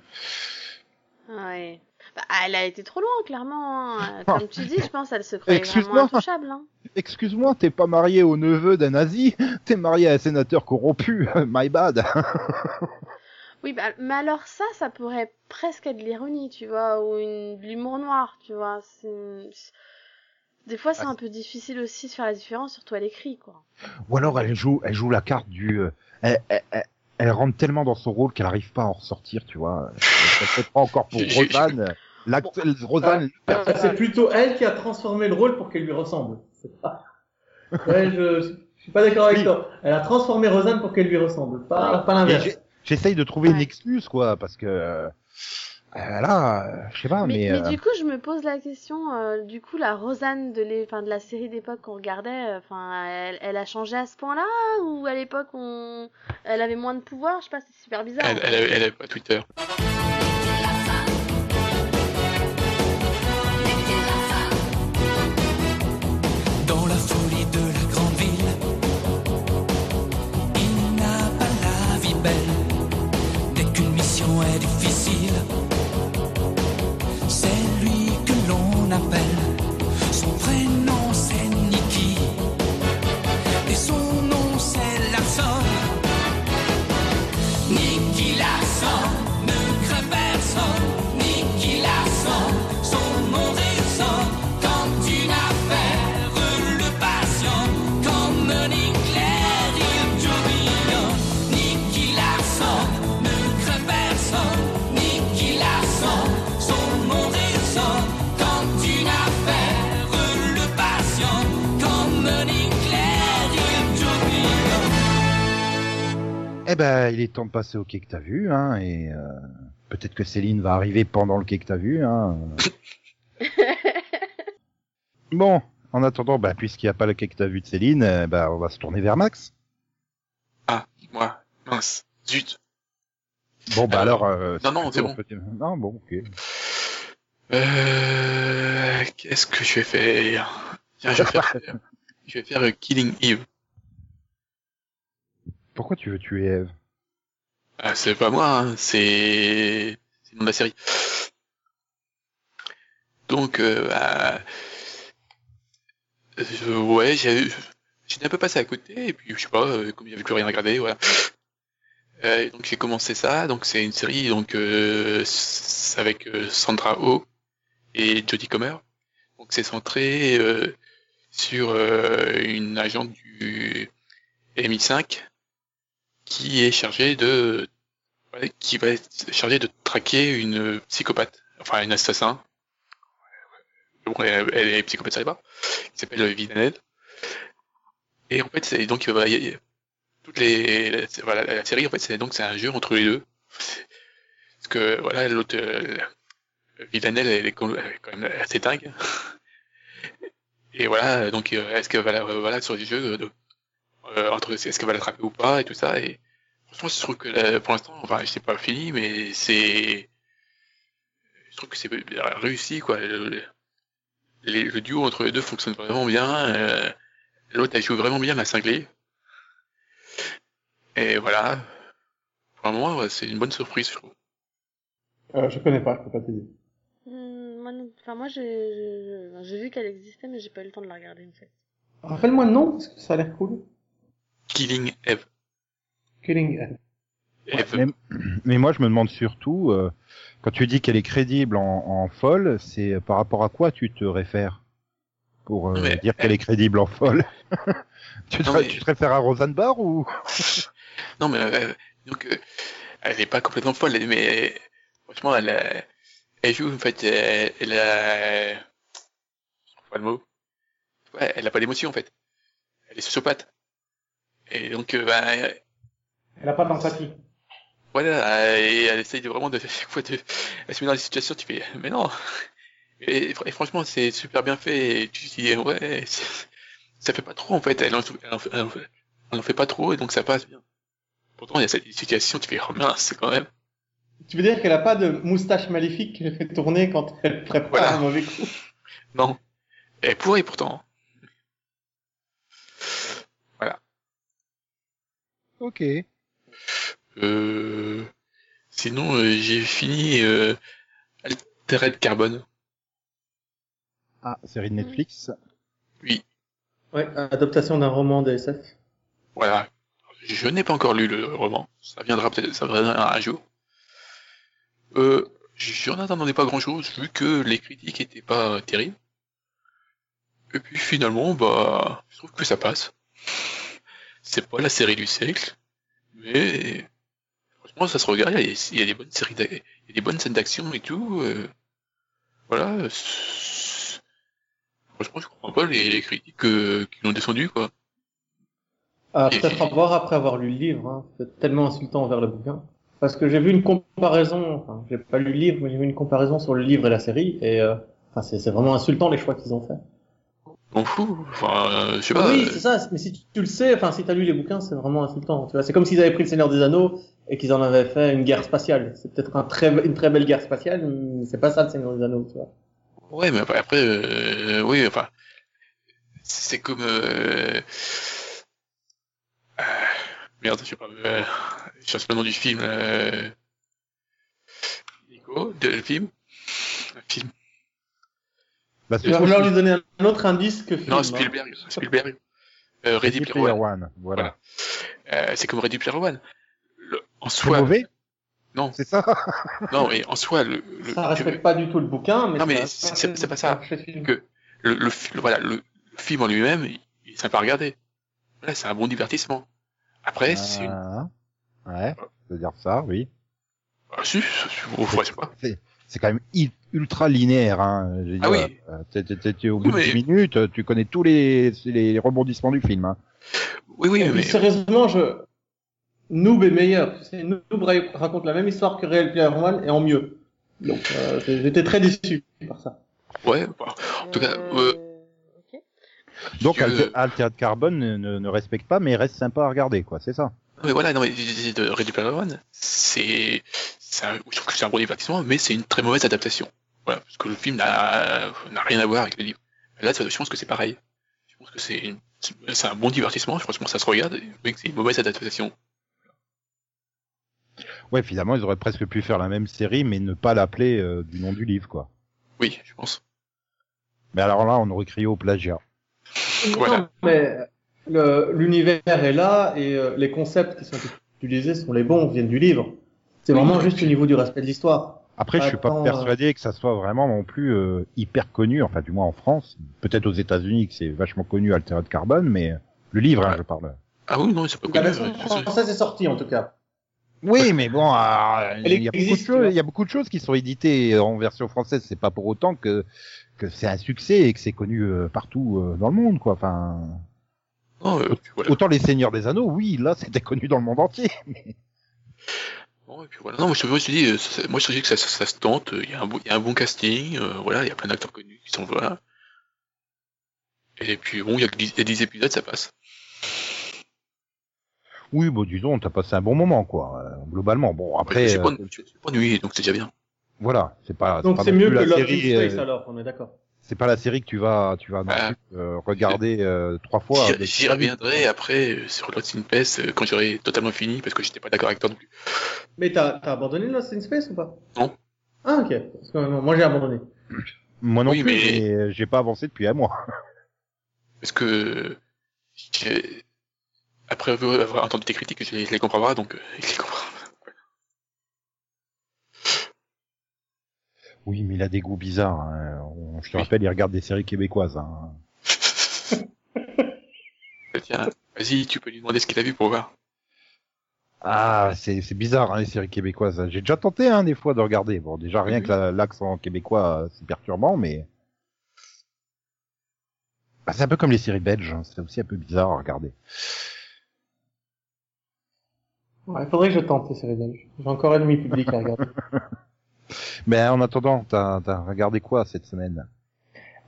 Ouais. Bah, elle a été trop loin, clairement. hein. Comme tu dis, je pense, elle se croyait Excuse-moi. vraiment intouchable. Hein. Excuse-moi, t'es pas marié au neveu d'un nazi, t'es marié à un sénateur corrompu? My bad. Oui, bah, mais alors ça, ça pourrait presque être de l'ironie, tu vois, ou une, de l'humour noir, tu vois. C'est- Des fois, c'est Ah, un peu difficile aussi de faire la différence, surtout à l'écrit, quoi. Ou alors elle joue, elle joue la carte du, euh, elle, elle, elle- elle rentre tellement dans son rôle qu'elle arrive pas à en ressortir, tu vois. Elle se prend encore pour Rosanne. L'acte- Rosanne, Euh, C'est plutôt elle qui a transformé le rôle pour qu'elle lui ressemble. C'est pas... Ouais, je, je suis pas d'accord avec Oui. toi. Elle a transformé Rosanne pour qu'elle lui ressemble, pas, pas l'inverse. J'essaye de trouver une excuse, quoi, parce que euh, euh, là, euh, je sais pas, mais, mais, mais euh, du coup, je me pose la question, euh, du coup, la Rosanne de, les, enfin, de la série d'époque qu'on regardait, enfin, elle, elle a changé à ce point-là ou à l'époque on, elle avait moins de pouvoir? Je sais pas, c'est super bizarre. elle, elle, elle a Twitter. la pelle Eh ben, il est temps de passer au quai que t'as vu, hein, et euh, peut-être que Céline va arriver pendant le quai que t'as vu, hein. bon, en attendant, bah, puisqu'il n'y a pas le quai que t'as vu de Céline, euh, bah, on va se tourner vers Max. Ah, moi, mince, zut. Bon, bah Alors, alors. euh, non, non, c'est on bon. peut- Non, bon, ok. Euh, qu'est-ce que je vais faire? Tiens, je vais faire, je vais faire Killing Eve. Pourquoi tu veux tuer Eve? Ah, c'est pas moi, hein, c'est c'est la série. Donc, euh, bah, euh, ouais, j'ai un peu passé à côté et puis je sais pas, euh, comme avait plus rien à regarder, voilà. Euh, donc j'ai commencé ça. Donc c'est une série donc euh, avec Sandra Oh et Jodie Comer. Donc c'est centré sur une agente du MI5 qui est chargée de qui va être chargée de traquer une psychopathe, enfin une assassin. Bon, elle, elle est psychopathe, ça pas. Qui s'appelle Villanelle. Et en fait, c'est donc euh, il y a- toutes les la, voilà la série en fait c'est donc c'est un jeu entre les deux. Parce que voilà l'autre euh, Villanelle elle est quand même assez dingue. Et voilà donc euh, est-ce que voilà voilà sur les jeux de, euh, entre est-ce qu'elle va l'attraper ou pas et tout ça et franchement je trouve que là, pour l'instant enfin sais pas fini mais c'est je trouve que c'est réussi quoi le, le- les- le duo entre les deux fonctionne vraiment bien euh, l'autre elle joue vraiment bien la cinglée et voilà pour le moment ouais, c'est une bonne surprise je trouve Euh, je connais pas, je peux pas te dire. Hmm, moi, enfin, moi, j'ai vu qu'elle existait, mais j'ai pas eu le temps de la regarder, en fait. Rappelle-moi le nom, parce que ça a l'air cool. Killing Eve. Killing Eve. Eve. Mais, mais moi, je me demande surtout, euh, quand tu dis qu'elle est crédible en, en folle, c'est par rapport à quoi tu te réfères pour euh, Mais- dire qu'elle est crédible en folle? Tu, te, Non, mais- tu te réfères à Roseanne Barr ou? Non, mais euh, donc euh, elle est pas complètement folle, mais franchement, elle, a- elle joue en fait, elle, elle a, pas le mot, ouais, elle a pas d'émotion en fait, elle est sociopathe. Et donc, euh, bah, Elle a pas d'empathie. voilà, et elle essaye de vraiment de chaque fois de, elle se met dans des situations, tu fais, mais non. Et, et franchement, c'est super bien fait. Et tu te dis, ouais, ça fait pas trop en fait. Elle en, elle en fait, elle en fait- elle en fait pas trop et donc ça passe bien. Pourtant, il y a cette situation, tu fais, oh mince, c'est quand même. Tu veux dire qu'elle a pas de moustache maléfique tourner quand elle prépare Voilà. un mauvais coup? Non. Elle pourrait pourtant. Ok. Euh... Sinon, euh, j'ai fini euh, Altered Carbone. Ah, série de Netflix. Oui, Ouais, adaptation d'un roman de SF. voilà. Je n'ai pas encore lu le roman. Ça viendra peut-être, ça viendra un jour. Euh, j'en attendais pas grand-chose vu que les critiques étaient pas terribles. Et puis finalement, bah, je trouve que ça passe. C'est pas la série du siècle, mais franchement, ça se regarde. Il y a, il y a des bonnes séries, d'a- il y a des bonnes scènes d'action et tout. euh, voilà. Franchement, je comprends pas les, les critiques euh, qui l'ont descendu, quoi. Ah, peut-être à voir après avoir lu le livre. Hein. C'est tellement insultant envers le bouquin. Parce que j'ai vu une comparaison, enfin, j'ai pas lu le livre, mais j'ai vu une comparaison sur le livre et la série, et euh, enfin, c'est c'est vraiment insultant les choix qu'ils ont fait. On fout. Enfin, euh, je sais pas. oui, euh, c'est ça, mais si tu, tu le sais, enfin, si t'as lu les bouquins, c'est vraiment insultant. Tu vois, c'est comme s'ils avaient pris le Seigneur des Anneaux et qu'ils en avaient fait une guerre spatiale. C'est peut-être un très, une très belle guerre spatiale, mais c'est pas ça le Seigneur des Anneaux, tu vois. Ouais, mais après, après, euh, oui, enfin, c'est comme, euh, euh, merde, je sais pas, euh, je cherche pas le nom du film, euh, Nico, de le film, un film, Bah, vas vouloir lui donner un autre indice que film. non, hein. Spielberg, Spielberg, euh, Ready Ready Player Player One, One. Voilà. euh, c'est comme Ready Player One. Le- en C'est soi, mauvais non, C'est ça non, mais en soi, le, le, Ça respecte pas du tout le bouquin, mais Non, mais ça- c'est- pas ça. que le, le, fi- le- voilà, le, le film en lui-même, il, il est sympa à regarder. Voilà, c'est un bon divertissement. Après, c'est une... Ah, Ouais, c'est-à-dire ça, oui. Ah, si, si, si, ouais, je sais pas. C'est quand même ultra linéaire. Hein. Je veux Ah dire, oui. euh, t'es- au Oui, bout de mais- 10 minutes, tu connais tous les, les rebondissements du film. Hein. Oui, oui, puis, mais... sérieusement, je, Noob est meilleur. Tu sais, Noob ra- raconte la même histoire que Real Player One et en mieux. Donc, euh, j'étais très déçu par ça. Ouais, bah, en tout cas, euh. Donc, que- Alter- Altered Carbon ne, ne, ne respecte pas, mais reste sympa à regarder, quoi. C'est ça. mais voilà, non, mais de Ready Player One, c'est, je trouve que c'est un bon divertissement, mais c'est une très mauvaise adaptation. Voilà, parce que le film n'a, rien à voir avec le livre. Là, ça- je pense que c'est pareil. Je pense que c'est, un bon divertissement, je pense que ça se regarde, mais que c'est une mauvaise adaptation. Ouais, finalement, ils auraient presque pu faire la même série, mais ne pas l'appeler euh, du nom du livre, quoi. Oui, je pense. Mais alors là, on aurait crié au plagiat. Voilà. Non, mais l'univers est là et euh, les concepts qui sont utilisés sont les bons, viennent du livre. C'est vraiment oui. juste au niveau du respect de l'histoire. Après, je suis pas persuadé que ça soit vraiment non plus euh, hyper connu, enfin du moins en France. Peut-être aux États-Unis que c'est vachement connu Altered Carbon, mais euh, le livre, hein, je parle. Ah oui, non, c'est pas La connu. version euh, française est sortie en tout cas. Oui, mais bon, euh, il y a beaucoup de choses, vois. il y a beaucoup de choses qui sont éditées en version française. C'est pas pour autant que que c'est un succès et que c'est connu euh, partout euh, dans le monde, quoi. Enfin, non, euh, voilà. autant les Seigneurs des Anneaux, oui, là, c'était connu dans le monde entier. Bon, et puis voilà. Non, moi je, je te dis, euh, ça- moi je te dis que ça, ça, ça se tente. Il y a un, bon- il y a un bon casting. euh, voilà, il y a plein d'acteurs connus qui sont là. Et puis bon, il y a que 10, il y a 10 épisodes, ça passe. Oui, bon, disons, t'as passé un bon moment, quoi. euh, globalement, bon, Après, suis pas, euh, suis pas ennuyé, donc c'est déjà bien. voilà, c'est pas. Donc c'est mieux que in série, Space euh, alors, on est d'accord. C'est pas la série que tu vas, tu vas Ah. euh, regarder euh, trois fois. J'y- reviendrai après euh, sur Lost in Space quand j'aurai totalement fini parce que j'étais pas d'accord avec toi non plus. Mais t'as abandonné Lost in Space ou pas? Non. Ah ok. Parce que non, moi j'ai abandonné. Moi non Oui, plus, mais- mais j'ai pas avancé depuis un mois. Parce que j'ai- après avoir entendu tes critiques, je les, je les comprendrai donc je les comprends. Oui, mais il a des goûts bizarres. hein. On- Je te rappelle, il regarde des séries québécoises. Hein. Tiens, vas-y, tu peux lui demander ce qu'il a vu pour voir. Ah, c'est c'est bizarre hein, les séries québécoises. J'ai déjà tenté hein, des fois de regarder. Bon, déjà rien Mhm. que la- l'accent québécois, euh, c'est perturbant, mais Bah, c'est un peu comme les séries belges. hein. C'est aussi un peu bizarre à regarder. Ouais, il faudrait que je tente les séries belges. J'ai encore un demi public à regarder. Mais en attendant, t'as as regardé quoi cette semaine?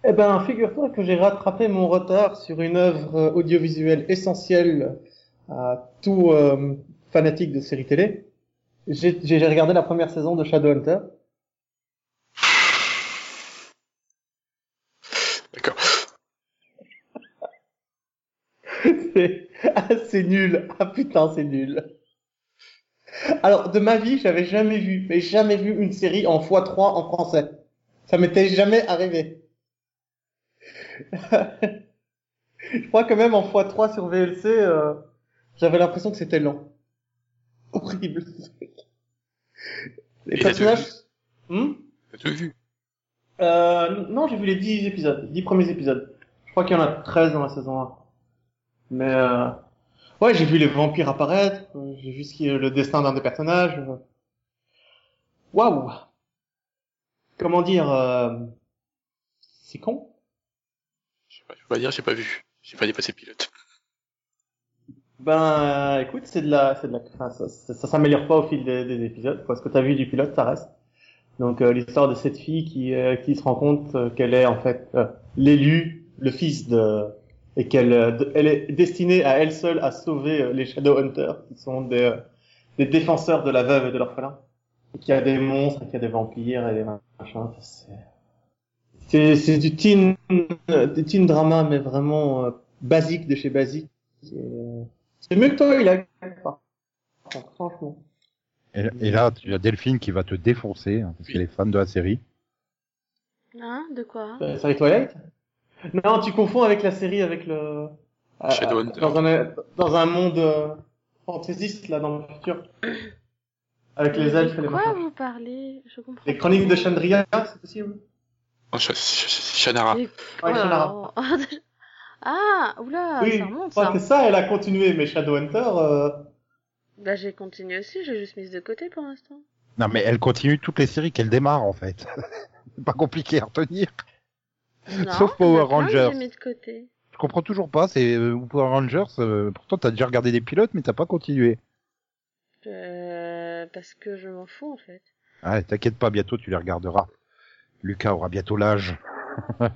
Eh ben, figure-toi que j'ai rattrapé mon retard sur une œuvre euh, audiovisuelle essentielle à tout euh, fanatique de séries télé. J'ai regardé la première saison de Shadowhunter. D'accord. c'est ah, c'est nul. Ah putain, c'est nul. Alors, de ma vie, j'avais jamais vu, mais jamais vu une série en x3 en français. Ça m'était jamais arrivé. Je crois que même en x3 sur VLC, euh, j'avais l'impression que c'était lent. Horrible. Les Et t'as personnages... Hmm T'as tout vu euh, non, j'ai vu les 10 épisodes, 10 premiers épisodes. Je crois qu'il y en a 13 dans la saison 1. Mais euh... ouais, j'ai vu les vampires apparaître, euh, j'ai vu ce qui est le destin d'un des personnages. euh. Waouh Comment dire euh... C'est con Je sais pas, je peux pas dire, j'ai pas vu. J'ai pas dépassé le pilote. Ben euh, écoute, c'est de la c'est de la enfin, ça, ça, ça s'améliore pas au fil des, des épisodes. Quoi. Ce que t'as vu du pilote, ça reste. Donc euh, l'histoire de cette fille qui euh, qui se rend compte qu'elle est en fait l'élu, le fils de et qu'elle euh, elle est destinée à elle seule à sauver euh, les Shadowhunters qui sont des euh, des défenseurs de la veuve et de l'orphelin. Et qu'il y a des monstres, qu'il y a des vampires et des machins. c'est c'est c'est du teen du teen drama mais vraiment euh, basique de chez basique. Euh, c'est mieux que toi, il a franchement. et, et là, tu as Delphine qui va te défoncer hein, parce qu'elle est fan de la série. Hein? De quoi? Euh, série Twilight Non, tu confonds avec la série avec le euh, Shadowhunter. dans un dans un monde euh, fantaisiste là dans le futur. Avec les elfes et les De quoi machins. vous parlez? Je comprends. Les chroniques de Chandria, c'est possible? Non, Sh- Sh- Sh- Shannara. Et- Ouais, Oh là Shannara. là. Ah, oula, Oui, ça je remonte crois ça. que ça, elle a continué, mais Shadowhunter, euh... Bah j'ai continué aussi, j'ai juste mis de côté pour l'instant. Non, mais elle continue toutes les séries qu'elle démarre en fait. c'est pas compliqué à retenir. Non, Sauf Power Rangers. J'ai mis de côté. Je comprends toujours pas. C'est euh, Power Rangers. euh, pourtant, t'as déjà regardé des pilotes, mais t'as pas continué. Euh, parce que je m'en fous en fait. Ah, t'inquiète pas, bientôt tu les regarderas. Lucas aura bientôt l'âge.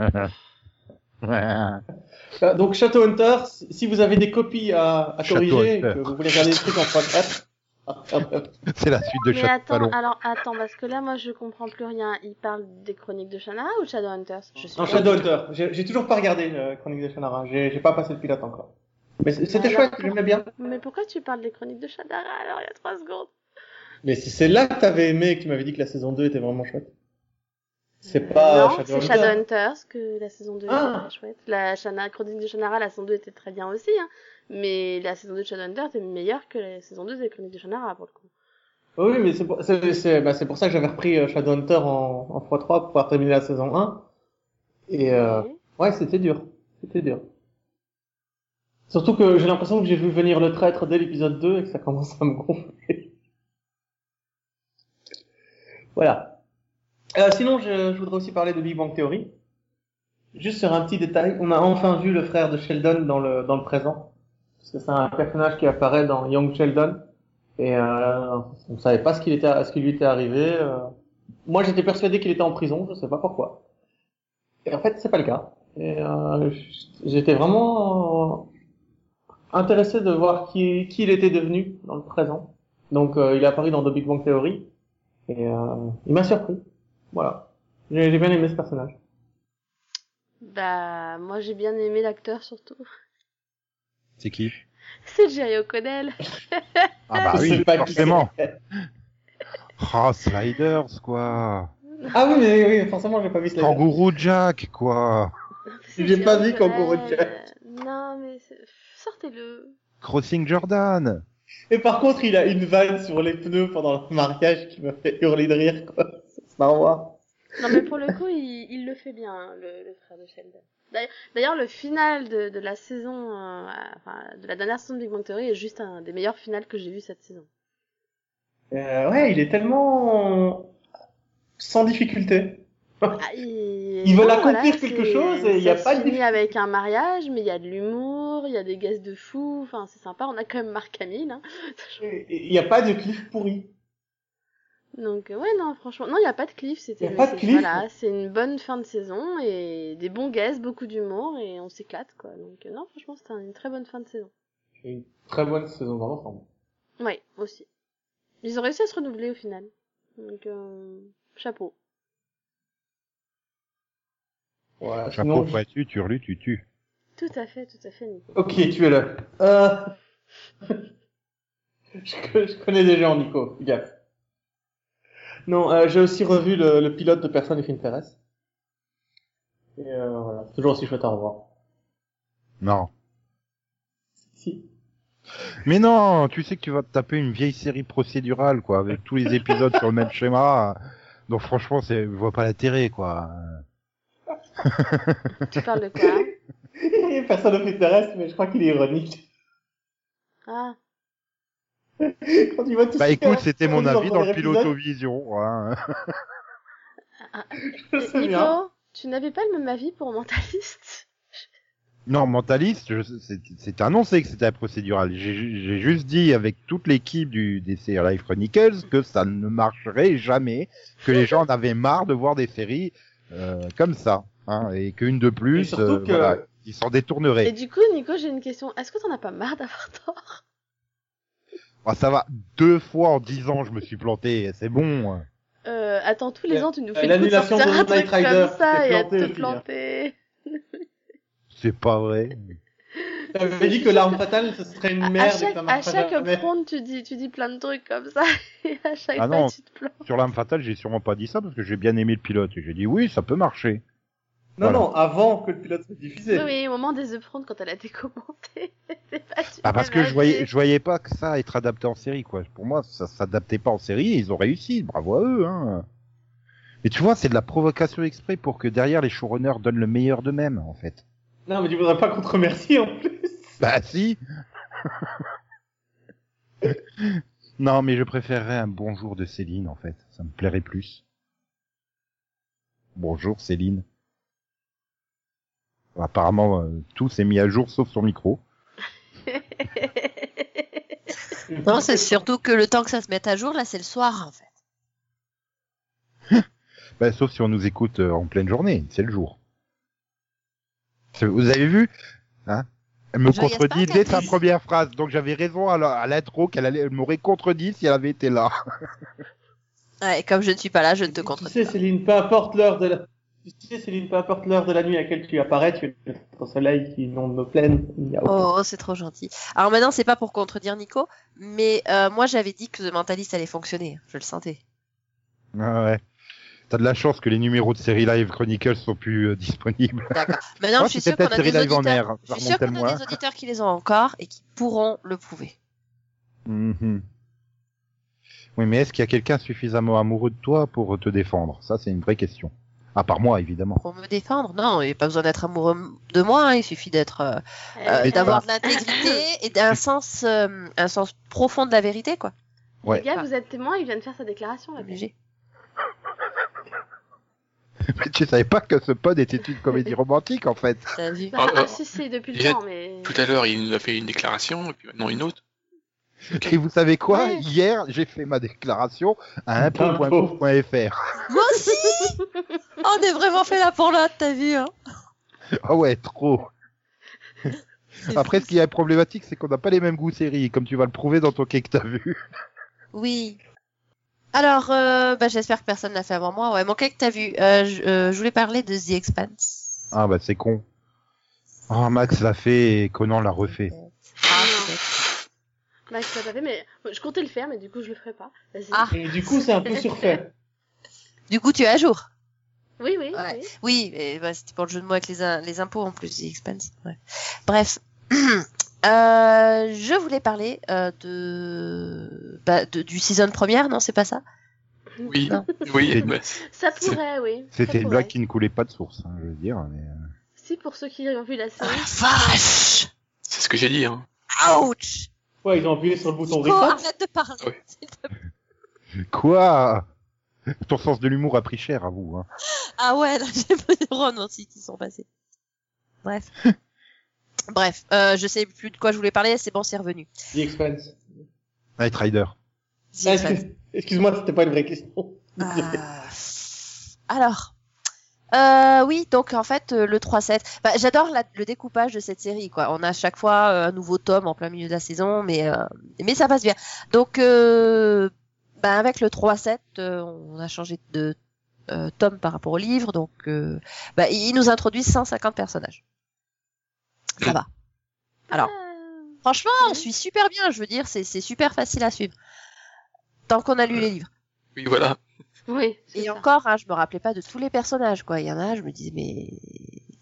Euh, donc Shadowhunter, si si vous avez des copies à, à corriger, que vous voulez regarder des trucs en 3-4, ah, ah, ah. C'est la suite de Mais attends, Ballon. alors attends, parce que là moi je comprends plus rien. Il parle des chroniques de Shannara ou de Shadowhunters Je suis Non, Shadowhunter. J'ai toujours pas regardé le Chronique de Shannara. J'ai pas passé le pilote encore. Mais c'était Ah, chouette, j'aimais bien. Mais pourquoi tu parles des chroniques de Shannara alors il y a trois secondes? Mais si c'est là que t'avais aimé et que tu m'avais dit que la saison 2 était vraiment chouette. C'est pas Non, c'est Shadowhunter. Shadowhunters que la saison 2 Ah. était très chouette. La Shana, chronique de Shannara, la saison 2 était très bien aussi, hein. Mais la saison 2 de Shadowhunter était meilleure que la saison 2 des chroniques de Shannara pour le coup. Oui, mais c'est pour, c'est, bah, c'est pour ça que j'avais repris euh, Shadowhunter en, en x3 pour pouvoir terminer la saison 1. Et euh, Oui. ouais, c'était dur. C'était dur. Surtout que j'ai l'impression que j'ai vu venir le traître dès l'épisode 2 et que ça commence à me gonfler. voilà. Euh, sinon, je, je voudrais aussi parler de Big Bang Theory. Juste sur un petit détail, on a enfin vu le frère de Sheldon dans le, dans le présent. Parce que c'est un personnage qui apparaît dans Young Sheldon. Et euh, on savait pas ce qu'il était, ce qui lui était arrivé. euh. Moi, j'étais persuadé qu'il était en prison, je sais pas pourquoi. Et en fait, c'est pas le cas. Et euh, j'étais vraiment euh, intéressé de voir qui, qui il était devenu dans le présent. Donc, euh, il est apparu dans The Big Bang Theory. Et il m'a surpris. Voilà. J'ai j'ai bien aimé ce personnage. Bah, moi j'ai bien aimé l'acteur surtout. C'est qui C'est Jerry O'Connell. Ah bah oui, pas forcément. Ah, Sliders, quoi. Ah oui, mais oui, forcément, j'ai pas vu ce Kangourou Jack, quoi. J'ai pas vu Kangourou. Jack. Non, mais sortez-le. Crossing Jordan. Et par contre, il a une vanne sur les pneus pendant le mariage qui me fait hurler de rire, quoi. C'est marrant. Non, mais pour le coup, il, il le fait bien, hein, le, le frère de Sheldon. D'ailleurs- le final de, de la saison, euh, enfin, de la dernière saison de Big Bang Theory est juste un des meilleurs finales que j'ai vu cette saison. Euh, ouais, il est tellement sans difficulté. Ah, il... Ils veulent non, accomplir voilà, quelque chose et il y a pas de difficulté. avec un mariage, mais il y a de l'humour, il y a des guests de fous, enfin, c'est sympa. On a quand même Marc Hamill, hein. Il n'y a pas de cliff pourri. Donc, euh, ouais, non, franchement, non, il n'y a pas de cliff, c'était, voilà, c'est une bonne fin de saison et des bons guests, beaucoup d'humour et on s'éclate, quoi. Donc, euh, non, franchement, c'était une très bonne fin de saison. C'est une très bonne saison dans l'ensemble. Ouais, aussi. Ils ont réussi à se renouveler au final. Donc, euh, chapeau. Voilà, Chapeau sinon, tu relues, tu tues. Tout à fait, tout à fait, Nico. Ok, tu es là. Euh... je, co- je connais déjà Nico, fais gaffe. Non, euh, j'ai aussi revu le, le pilote de Personne et Finterres. Et euh, voilà, toujours aussi chouette à revoir. Non. Si. Mais non, tu sais que tu vas te taper une vieille série procédurale, quoi, avec tous les épisodes sur le même schéma. Donc franchement, c'est, je vois pas l'intérêt, quoi. Tu parles de quoi? Personne ne Finterres, mais je crois qu'il est ironique. Ah, Quand il voit tout Bah écoute, c'était mon avis dans le hein. Je sais bien. Nico, tu n'avais pas le même avis pour Mentaliste? Non, mentaliste, c'est- annoncé que c'était un procédural. J'ai juste dit avec toute l'équipe du DC Life Chronicles que ça ne marcherait jamais, que les gens en avaient marre de voir des séries euh, comme ça, hein, et qu'une de Et plus, euh, que- voilà, ils s'en Et détourneraient. du coup, Nico, j'ai une question. Est-ce que t'en as pas marre d'avoir tort? Ah, ça va, deux fois en dix ans, je me suis planté, c'est bon. euh, Attends, tous les ans, tu nous fais coup de l'annulation sortir de un Midnight truc Rider, comme ça et à te planter. C'est pas vrai. T'avais dit que l'arme fatale, ce serait une merde à chaque, à chaque jamais. front, tu dis, tu dis plein de trucs comme ça, et à chaque Ah fois, non. tu te plantes. Sur l'âme fatale, j'ai sûrement pas dit ça parce que j'ai bien aimé le pilote. Et j'ai dit oui, ça peut marcher. Non, Voilà. non, avant que le pilote soit diffusé. Oui, oui, au moment des upfronts, quand elle a été commentée. pas Ah, parce que je voyais, je voyais pas que ça être adapté en série, quoi. Pour moi, ça s'adaptait pas en série et ils ont réussi. Bravo à eux, hein. Mais tu vois, c'est de la provocation exprès pour que derrière les showrunners donnent le meilleur d'eux-mêmes, en fait. Non, mais tu voudrais pas qu'on te remercie en plus. Bah, si. non, mais je préférerais un bonjour de Céline, en fait. Ça me plairait plus. Bonjour, Céline. Apparemment, euh, tout s'est mis à jour sauf son micro. Non, c'est surtout que le temps que ça se mette à jour, là, c'est le soir, en fait. Bah, sauf si on nous écoute euh, en pleine journée, c'est le jour. Vous avez vu hein? Elle me Joyeuse contredit dès sa première phrase, donc j'avais raison à l'intro qu'elle allait- elle m'aurait contredit si elle avait été là. Ouais, et comme je ne suis pas là, je ne te Tu contredis sais, pas. Céline, peu importe l'heure de la... Tu sais, Céline, peu importe l'heure de la nuit à laquelle tu apparais, tu es au soleil qui inonde nos plaines. Aucun- Oh, c'est trop gentil. Alors maintenant, c'est pas pour contredire Nico, mais euh, moi j'avais dit que The Mentalist allait fonctionner. Je le sentais. Ah ouais. T'as de la chance que les numéros de série live Chronicles sont plus euh, disponibles. D'accord. Maintenant, je suis sûre qu'on a peut-être des série live en auditeurs. Je suis qu'on à a des auditeurs qui les ont encore et qui pourront le prouver. Mhm. Oui, mais est-ce qu'il y a quelqu'un suffisamment amoureux de toi pour te défendre? Ça, c'est une vraie question. À part moi, évidemment. Pour me défendre, non, il n'y a pas besoin d'être amoureux de moi. hein, il suffit d'être, euh, euh, Eh, d'avoir de l'intégrité et d'un sens, euh, un sens profond de la vérité, quoi. Ouais. Les gars, vous êtes témoins, il vient de faire sa déclaration. Là. Obligé. Mais tu savais pas que ce pod était une comédie romantique, en fait. Ah, ah, si, si, depuis le temps, mais... Tout à l'heure, il nous a fait une déclaration, et puis maintenant une autre. Et vous savez quoi? Ouais. Hier, j'ai fait ma déclaration à Impôt. impôt.pouf.fr. Moi aussi. On est vraiment fait là pour l'autre, t'as vu hein? Ah ouais, trop. Après, ce qui est problématique, c'est qu'on n'a pas les mêmes goûts séries, comme tu vas le prouver dans ton quai que t'as vu. Oui. Alors, euh, bah, j'espère que personne l'a fait avant moi. Ouais, mon que t'as vu. Euh, je, euh, je voulais parler de The Expanse. Ah bah c'est con. Ah Max l'a fait et Conan l'a refait. Ah. Pas fait, mais je comptais le faire, mais du coup, je le ferai pas. Vas-y. Ah. Et du coup, c'est un peu surfait. Du coup, tu es à jour. Oui, oui, Ouais. oui. Oui, bah, c'était pour le jeu de mots avec les, in- les impôts en plus, The Expanse. Ouais. Bref. Euh, je voulais parler euh, de... Bah, de du season première, non, c'est pas ça? Oui, Non. oui, bah, Ça pourrait, oui. C'était une blague qui ne coulait pas de source, hein, je veux dire. Mais... euh, Si, pour ceux qui ont vu la série. Vache c'est ce que j'ai dit. Hein. Ouch Ouais, ils ont appuyé sur le bouton Nico, reset. arrête de parler. Ouais. s'il te plaît. Quoi? Ton sens de l'humour a pris cher à vous. Hein. Ah ouais, là, j'ai pas des neurones aussi qui sont passés. Bref. Bref, euh, je sais plus de quoi je voulais parler, c'est bon, c'est revenu. The Expanse. Night Rider. The Ah, excuse- Excuse-moi, c'était pas une vraie question. Ah. Alors, euh, oui, donc en fait, euh, le 3-7, bah, j'adore la- le découpage de cette série, quoi. On a à chaque fois euh, un nouveau tome en plein milieu de la saison, mais, euh, mais ça passe bien. Donc, euh, bah, avec le 3-7, euh, on a changé de euh, tome par rapport au livre, donc euh, bah, il nous introduit 150 personnages. Ça va. Alors, Ah. Franchement, on suit super bien, je veux dire, c'est c'est super facile à suivre. Tant qu'on a lu les livres. Oui, voilà. Oui. Et ça. encore, hein, je me rappelais pas de tous les personnages, quoi. Il y en a, je me disais, mais.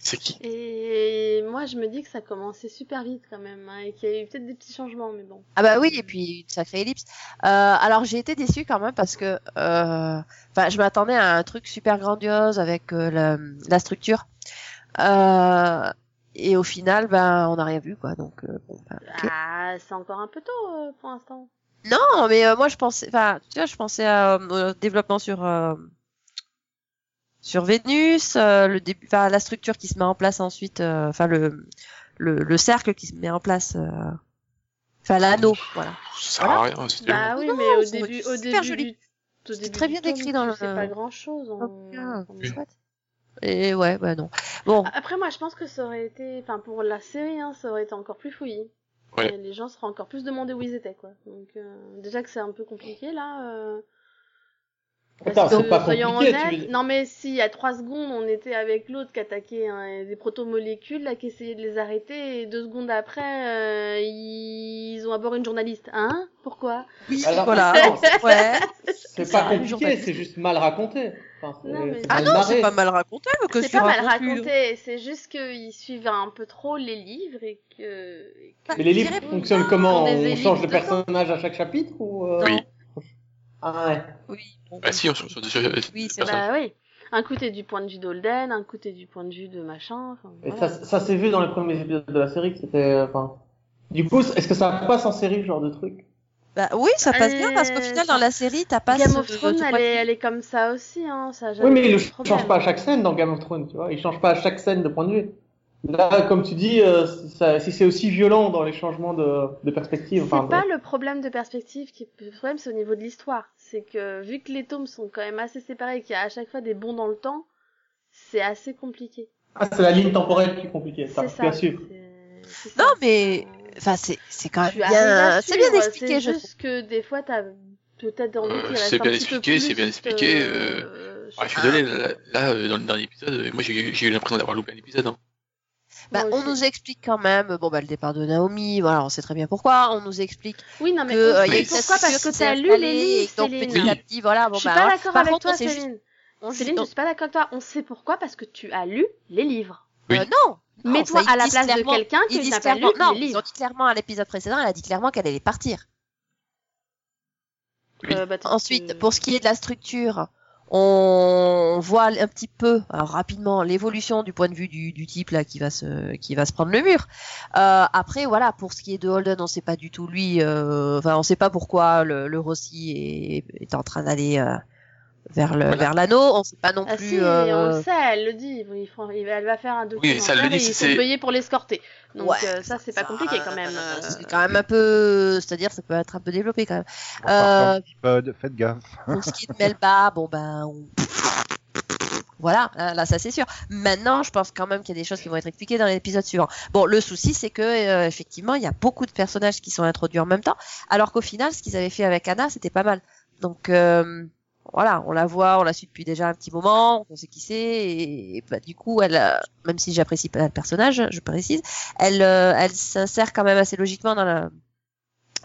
C'est qui? Et moi, je me dis que ça commençait super vite quand même, hein, et qu'il y a eu peut-être des petits changements, mais bon. Ah bah oui, et puis une sacrée ellipse. Euh, alors j'ai été déçue quand même parce que, euh, enfin, je m'attendais à un truc super grandiose avec euh, la, la structure. Euh, et au final, ben, on n'a rien vu, quoi. Donc, euh, bon, ben. Ah, c'est encore un peu tôt euh, pour l'instant. Non, mais euh, moi je pensais, enfin, tu vois, je pensais à, euh, au développement sur euh, sur Vénus, euh, le début, enfin la structure qui se met en place ensuite, euh, enfin le, le le cercle qui se met en place, euh, enfin l'anneau, voilà. Ça sert à rien. c'est Bah oui, Non, mais au début, au super début, joli. du- au début très bien décrit dans le- sais pas grand chose. Ah, En... chouette. Et ouais, bah non. Bon, Après, moi, je pense que ça aurait été, enfin, pour la série, hein, ça aurait été encore plus fouillis. Ouais. Et les gens seraient encore plus demandés où ils étaient, quoi. Donc, euh, déjà que c'est un peu compliqué, là. Euh... Attends, parce c'est que, pas soyons honnêtes-. Non, mais si, il y a trois secondes, on était avec l'autre qui attaquait hein, des protomolécules, là, qui essayait de les arrêter, et deux secondes après, euh, ils ont abordé une journaliste. Hein? Pourquoi? Oui, Alors, voilà. ouais. C'est pas compliqué, c'est juste mal raconté. Enfin, c'est- Non, mais- c'est Ah mal non, c'est pas mal raconté, que C'est pas mal racontes, raconté, c'est juste qu'ils suivent un peu trop les livres et que... et que- Mais les livres fonctionnent comment On change de de personnage à chaque chapitre ou euh, Oui. Ah ouais. Oui. bon, Bah si, on se sur Oui, c'est vrai. Bah oui. Un coup t'es du point de vue d'Holden, un coup t'es du point de vue de machin. Enfin, Et voilà. ça, ça s'est vu dans les premiers épisodes de la série que c'était. euh, Enfin. Du coup, est-ce que ça passe en série ce genre de truc? Bah oui, ça passe bien parce qu'au Euh, final, dans la série, t'as pas Game of Thrones, elle est, vue. elle est comme ça aussi, hein. Ça Oui, mais il ne change pas à chaque scène dans Game of Thrones, tu vois. Il change pas à chaque scène de point de vue. Là, comme tu dis, euh, ça- si c'est aussi violent dans les changements de, de perspective, C'est enfin, pas de- le problème de perspective qui le problème c'est au niveau de l'histoire. C'est que vu que les tomes sont quand même assez séparés et qu'il y a à chaque fois des bonds dans le temps, c'est assez compliqué. Ah, c'est la ligne temporelle qui est compliquée, ça, bien sûr. Non, mais Euh, enfin, c'est c'est quand même bien, c'est bien expliqué, C'est je trouve. juste que des fois t'as peut-être envie Euh, c'est bien expliqué, c'est bien expliqué, Ouais, je suis désolé, là, là, euh, dans le dernier épisode, euh, moi j'ai eu l'impression d'avoir loupé un épisode. Hein. Bah, on nous explique quand même, bon bah le départ de Naomi, voilà, on sait très bien pourquoi. On nous explique Oui, non, mais que euh, sait il y a eu pourquoi cette parce que t'as lu les livres, donc Céline. petit à petit, voilà. Bon je suis bah, pas d'accord avec contre, toi, sait juste- Céline. Céline, je suis pas d'accord avec toi. On sait pourquoi parce que tu as lu les livres. Oui. Euh, non. Non, Mets-toi à la place de quelqu'un qui n'a pas lu non, les ils ont dit clairement à l'épisode précédent, elle a dit clairement qu'elle allait partir. Oui. Euh, bah, Ensuite, euh, pour ce qui est de la structure, on voit un petit peu, alors, rapidement, l'évolution du point de vue du, du type là qui va se, qui va se prendre le mur. Euh, après, voilà, pour ce qui est de Holden, on sait pas du tout lui. euh, Enfin, on sait pas pourquoi le, le Rossi est, est en train d'aller euh, vers le, Voilà. vers l'anneau. On sait pas non Ah plus. si, on euh, le sait, elle le dit. Ils font- elle va faire un Oui, ça, le dit, et ils c'est- sont payés pour l'escorter. Donc Ouais, euh, ça, c'est pas compliqué quand même. euh. C'est quand même un peu, c'est-à-dire, ça peut être un peu développé quand même. Bon, par Euh, contre, Pod, faites gaffe. Pour ce qui est de Melba, bon ben, on- voilà, hein, là ça c'est sûr. Maintenant, je pense quand même qu'il y a des choses qui vont être expliquées dans l'épisode suivant. Bon, le souci c'est que euh, effectivement, il y a beaucoup de personnages qui sont introduits en même temps, alors qu'au final, ce qu'ils avaient fait avec Anna, c'était pas mal. Donc euh, voilà, on la voit, on la suit depuis déjà un petit moment, on sait qui c'est, et, et, bah, du coup, elle, euh, même si j'apprécie pas le personnage, je précise, elle, euh, elle s'insère quand même assez logiquement dans la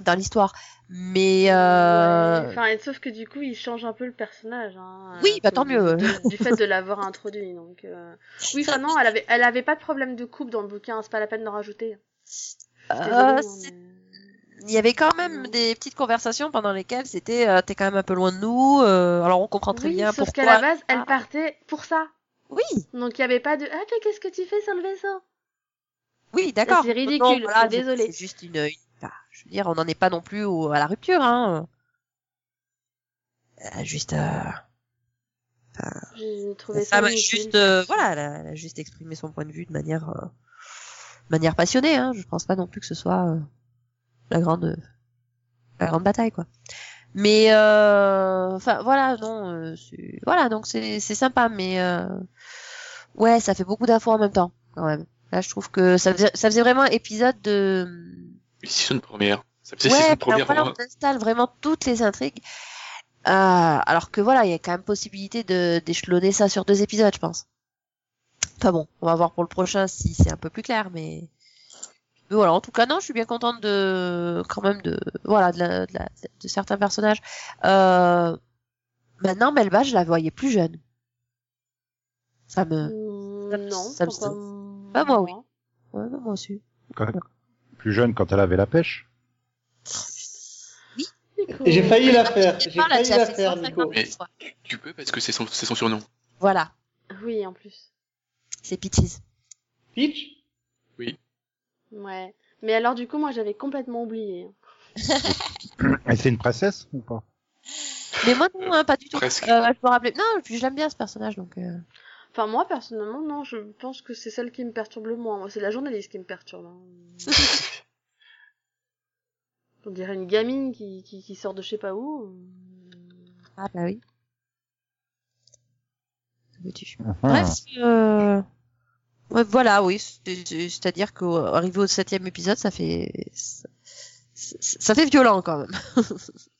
dans l'histoire. Mais euh, Enfin, et sauf que du coup, il change un peu le personnage. Hein, Oui, à bah, tant mieux. de- du fait de l'avoir introduit. Donc, euh... oui, enfin non, elle avait, elle avait pas de problème de coupe dans le bouquin. C'est pas la peine d'en rajouter. Euh, hein, c'est- il y avait quand même des petites conversations pendant lesquelles c'était euh, t'es quand même un peu loin de nous euh, alors on comprend très Oui, bien sauf pourquoi qu'à la base, elle Ah. partait pour ça. oui Donc il y avait pas de ah mais qu'est-ce que tu fais sur le vaisseau? Oui d'accord C'est ridicule, Non, voilà, c'est désolé. c'est juste une, une- enfin, je veux dire on n'en est pas non plus au- à la rupture hein Euh, juste euh, trouvé la ça femme a ridicule. juste euh, voilà elle a, elle a juste exprimé son point de vue de manière euh, de manière passionnée hein je pense pas non plus que ce soit euh, la grande la grande bataille quoi. Mais euh, enfin voilà non euh, voilà donc c'est c'est sympa mais euh, ouais ça fait beaucoup d'infos en même temps quand même. Là je trouve que ça faisait ça faisait vraiment épisode de Une saison première. Ça faisait ouais première voilà, on installe vraiment toutes les intrigues. Euh, alors que voilà il y a quand même possibilité de d'échelonner ça sur deux épisodes je pense. Enfin bon on va voir pour le prochain si c'est un peu plus clair mais mais voilà, en tout cas, non, je suis bien contente de, quand même de, voilà, de, la- de, la- de certains personnages. Euh, maintenant, Melba, je la voyais plus jeune. Ça me, non, ça me pourquoi sauve. Bah, moi, oui. ouais, moi aussi. Quand- Plus jeune quand elle avait la pêche. Nico. Et j'ai failli la faire, j'ai failli la faire, 150 Nico. Mais-. Tu peux parce que c'est son, c'est son surnom. Voilà, Oui, en plus. c'est Peaches. Peach? Ouais. Mais alors du coup, moi, j'avais complètement oublié. hein. Et c'est une princesse ou pas? Mais moi, non, hein, pas du tout. Euh, je me rappelais, non, puis je l'aime bien, ce personnage, donc, euh, Enfin, moi, personnellement, non, je pense que c'est celle qui me perturbe le moins. Moi, c'est la journaliste qui me perturbe. hein. On dirait une gamine qui, qui, qui sort de je sais pas où. ah, bah oui. Ah. Bref, euh... voilà, oui, c'est- c'est- c'est-à-dire qu'arrivé au septième épisode, ça fait, ça fait violent quand même.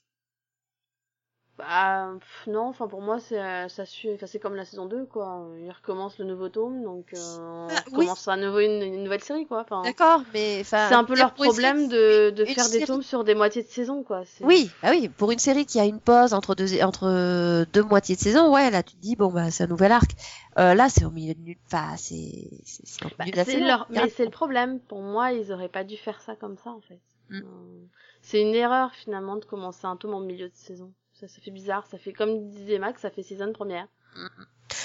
Bah, pff, non, enfin, pour moi, c'est, euh, ça suit, enfin, c'est comme la saison 2, quoi. Il recommence le nouveau tome, donc, euh, on oui. recommence à nouveau une, une nouvelle série, quoi. Enfin, D'accord, mais enfin. c'est un peu leur problème de, de faire des tomes sur des moitiés de saison, quoi. Oui, bah oui, pour une série qui a une pause entre deux entre deux moitiés de saison, ouais, là tu te dis bon bah c'est un nouvel arc. Euh, là c'est au milieu de nulle, enfin c'est c'est Bah, leur... Mais c'est le problème. Pour moi, ils auraient pas dû faire ça comme ça, en fait. Mm. Euh, C'est une erreur, finalement, de commencer un tome en milieu de saison. Ça, ça fait bizarre. Ça fait, comme disait Max, ça fait saison première.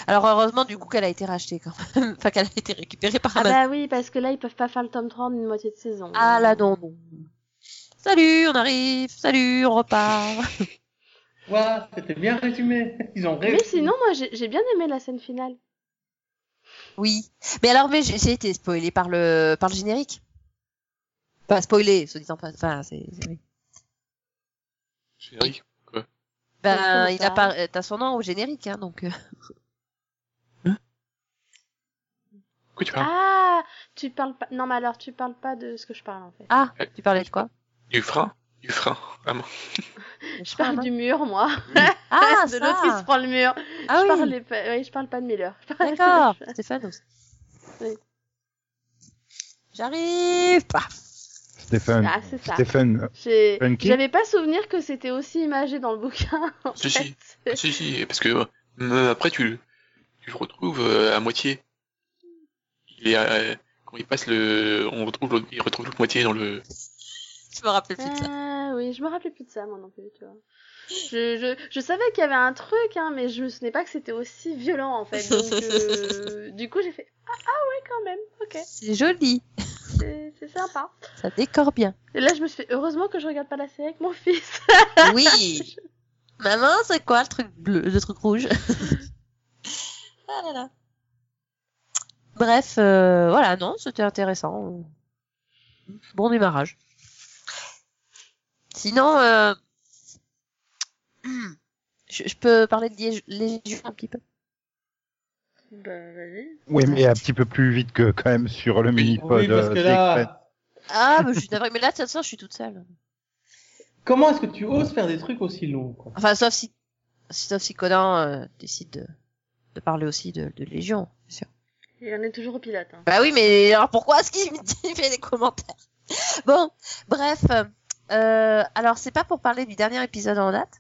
Alors heureusement du coup qu'elle a été rachetée quand même, enfin qu'elle a été récupérée par Ah Amazon. bah oui, parce que là, ils peuvent pas faire le tome 3 en une moitié de saison. Ah là non non. Salut, on arrive. Salut, on repart. Ouah, c'était bien résumé. Ils ont Mais réussi. sinon, moi, j'ai bien aimé la scène finale. Oui. Mais alors, mais j'ai été spoilé par le par le générique. Pas spoilé, se disant pas. Enfin, c'est. c'est- oui. Générique. Ben, il a pas. T'as son nom au générique, hein, donc. euh. Quoi tu parles Ah, tu parles pas. Non, mais alors tu parles pas de ce que je parle en fait. Ah, tu parlais de quoi? Du frein Du frein, vraiment. je parle du mur, moi. Ah, de l'autre qui se prend le mur. Ah je oui. parlais pas. Oui, je parle pas de Miller. Parle- D'accord. Stéphanos. Oui. J'arrive. Paf. Stéphane. Ah, c'est ça. Stéphane. J'ai- Funky J'avais pas souvenir que c'était aussi imagé dans le bouquin. En Si, fait. si. Ah, si, si, parce que euh, après tu, le- tu le retrouves euh, à moitié. Il est, euh, quand il passe le, on retrouve l'autre- il retrouve l'autre moitié dans le. Je me rappelle plus de ça. Ah oui, je me rappelais plus de ça moi non plus, tu vois. Je, je, je savais qu'il y avait un truc, hein, mais je me souvenais pas que c'était aussi violent en fait. Donc, euh, du coup, j'ai fait ah, ah ouais quand même, ok, C'est joli. C'est sympa. Ça décore bien. Et là, je me suis fait heureusement que je regarde pas la série avec mon fils. Oui. Maman, c'est quoi le truc bleu, le truc rouge? Ah là là. Bref, euh, voilà, non, c'était intéressant. Bon démarrage. Sinon, euh, je, je peux parler de Légion un petit peu? Bah vas-y. Oui, mais un petit peu plus vite que quand même sur le mini-pod. Oui, parce euh, que là, Ah, mais je suis mais là, de toute façon, je suis toute seule. comment est-ce que tu oses faire des trucs aussi longs quoi? Enfin, sauf si, sauf si Conan euh, décide de, de parler aussi de, de Légion, bien sûr. Il en est toujours au pilote. Hein. Bah oui, mais alors pourquoi est-ce qu'il fait des commentaires? Bon, bref. Euh, alors, c'est pas pour parler du dernier épisode en date.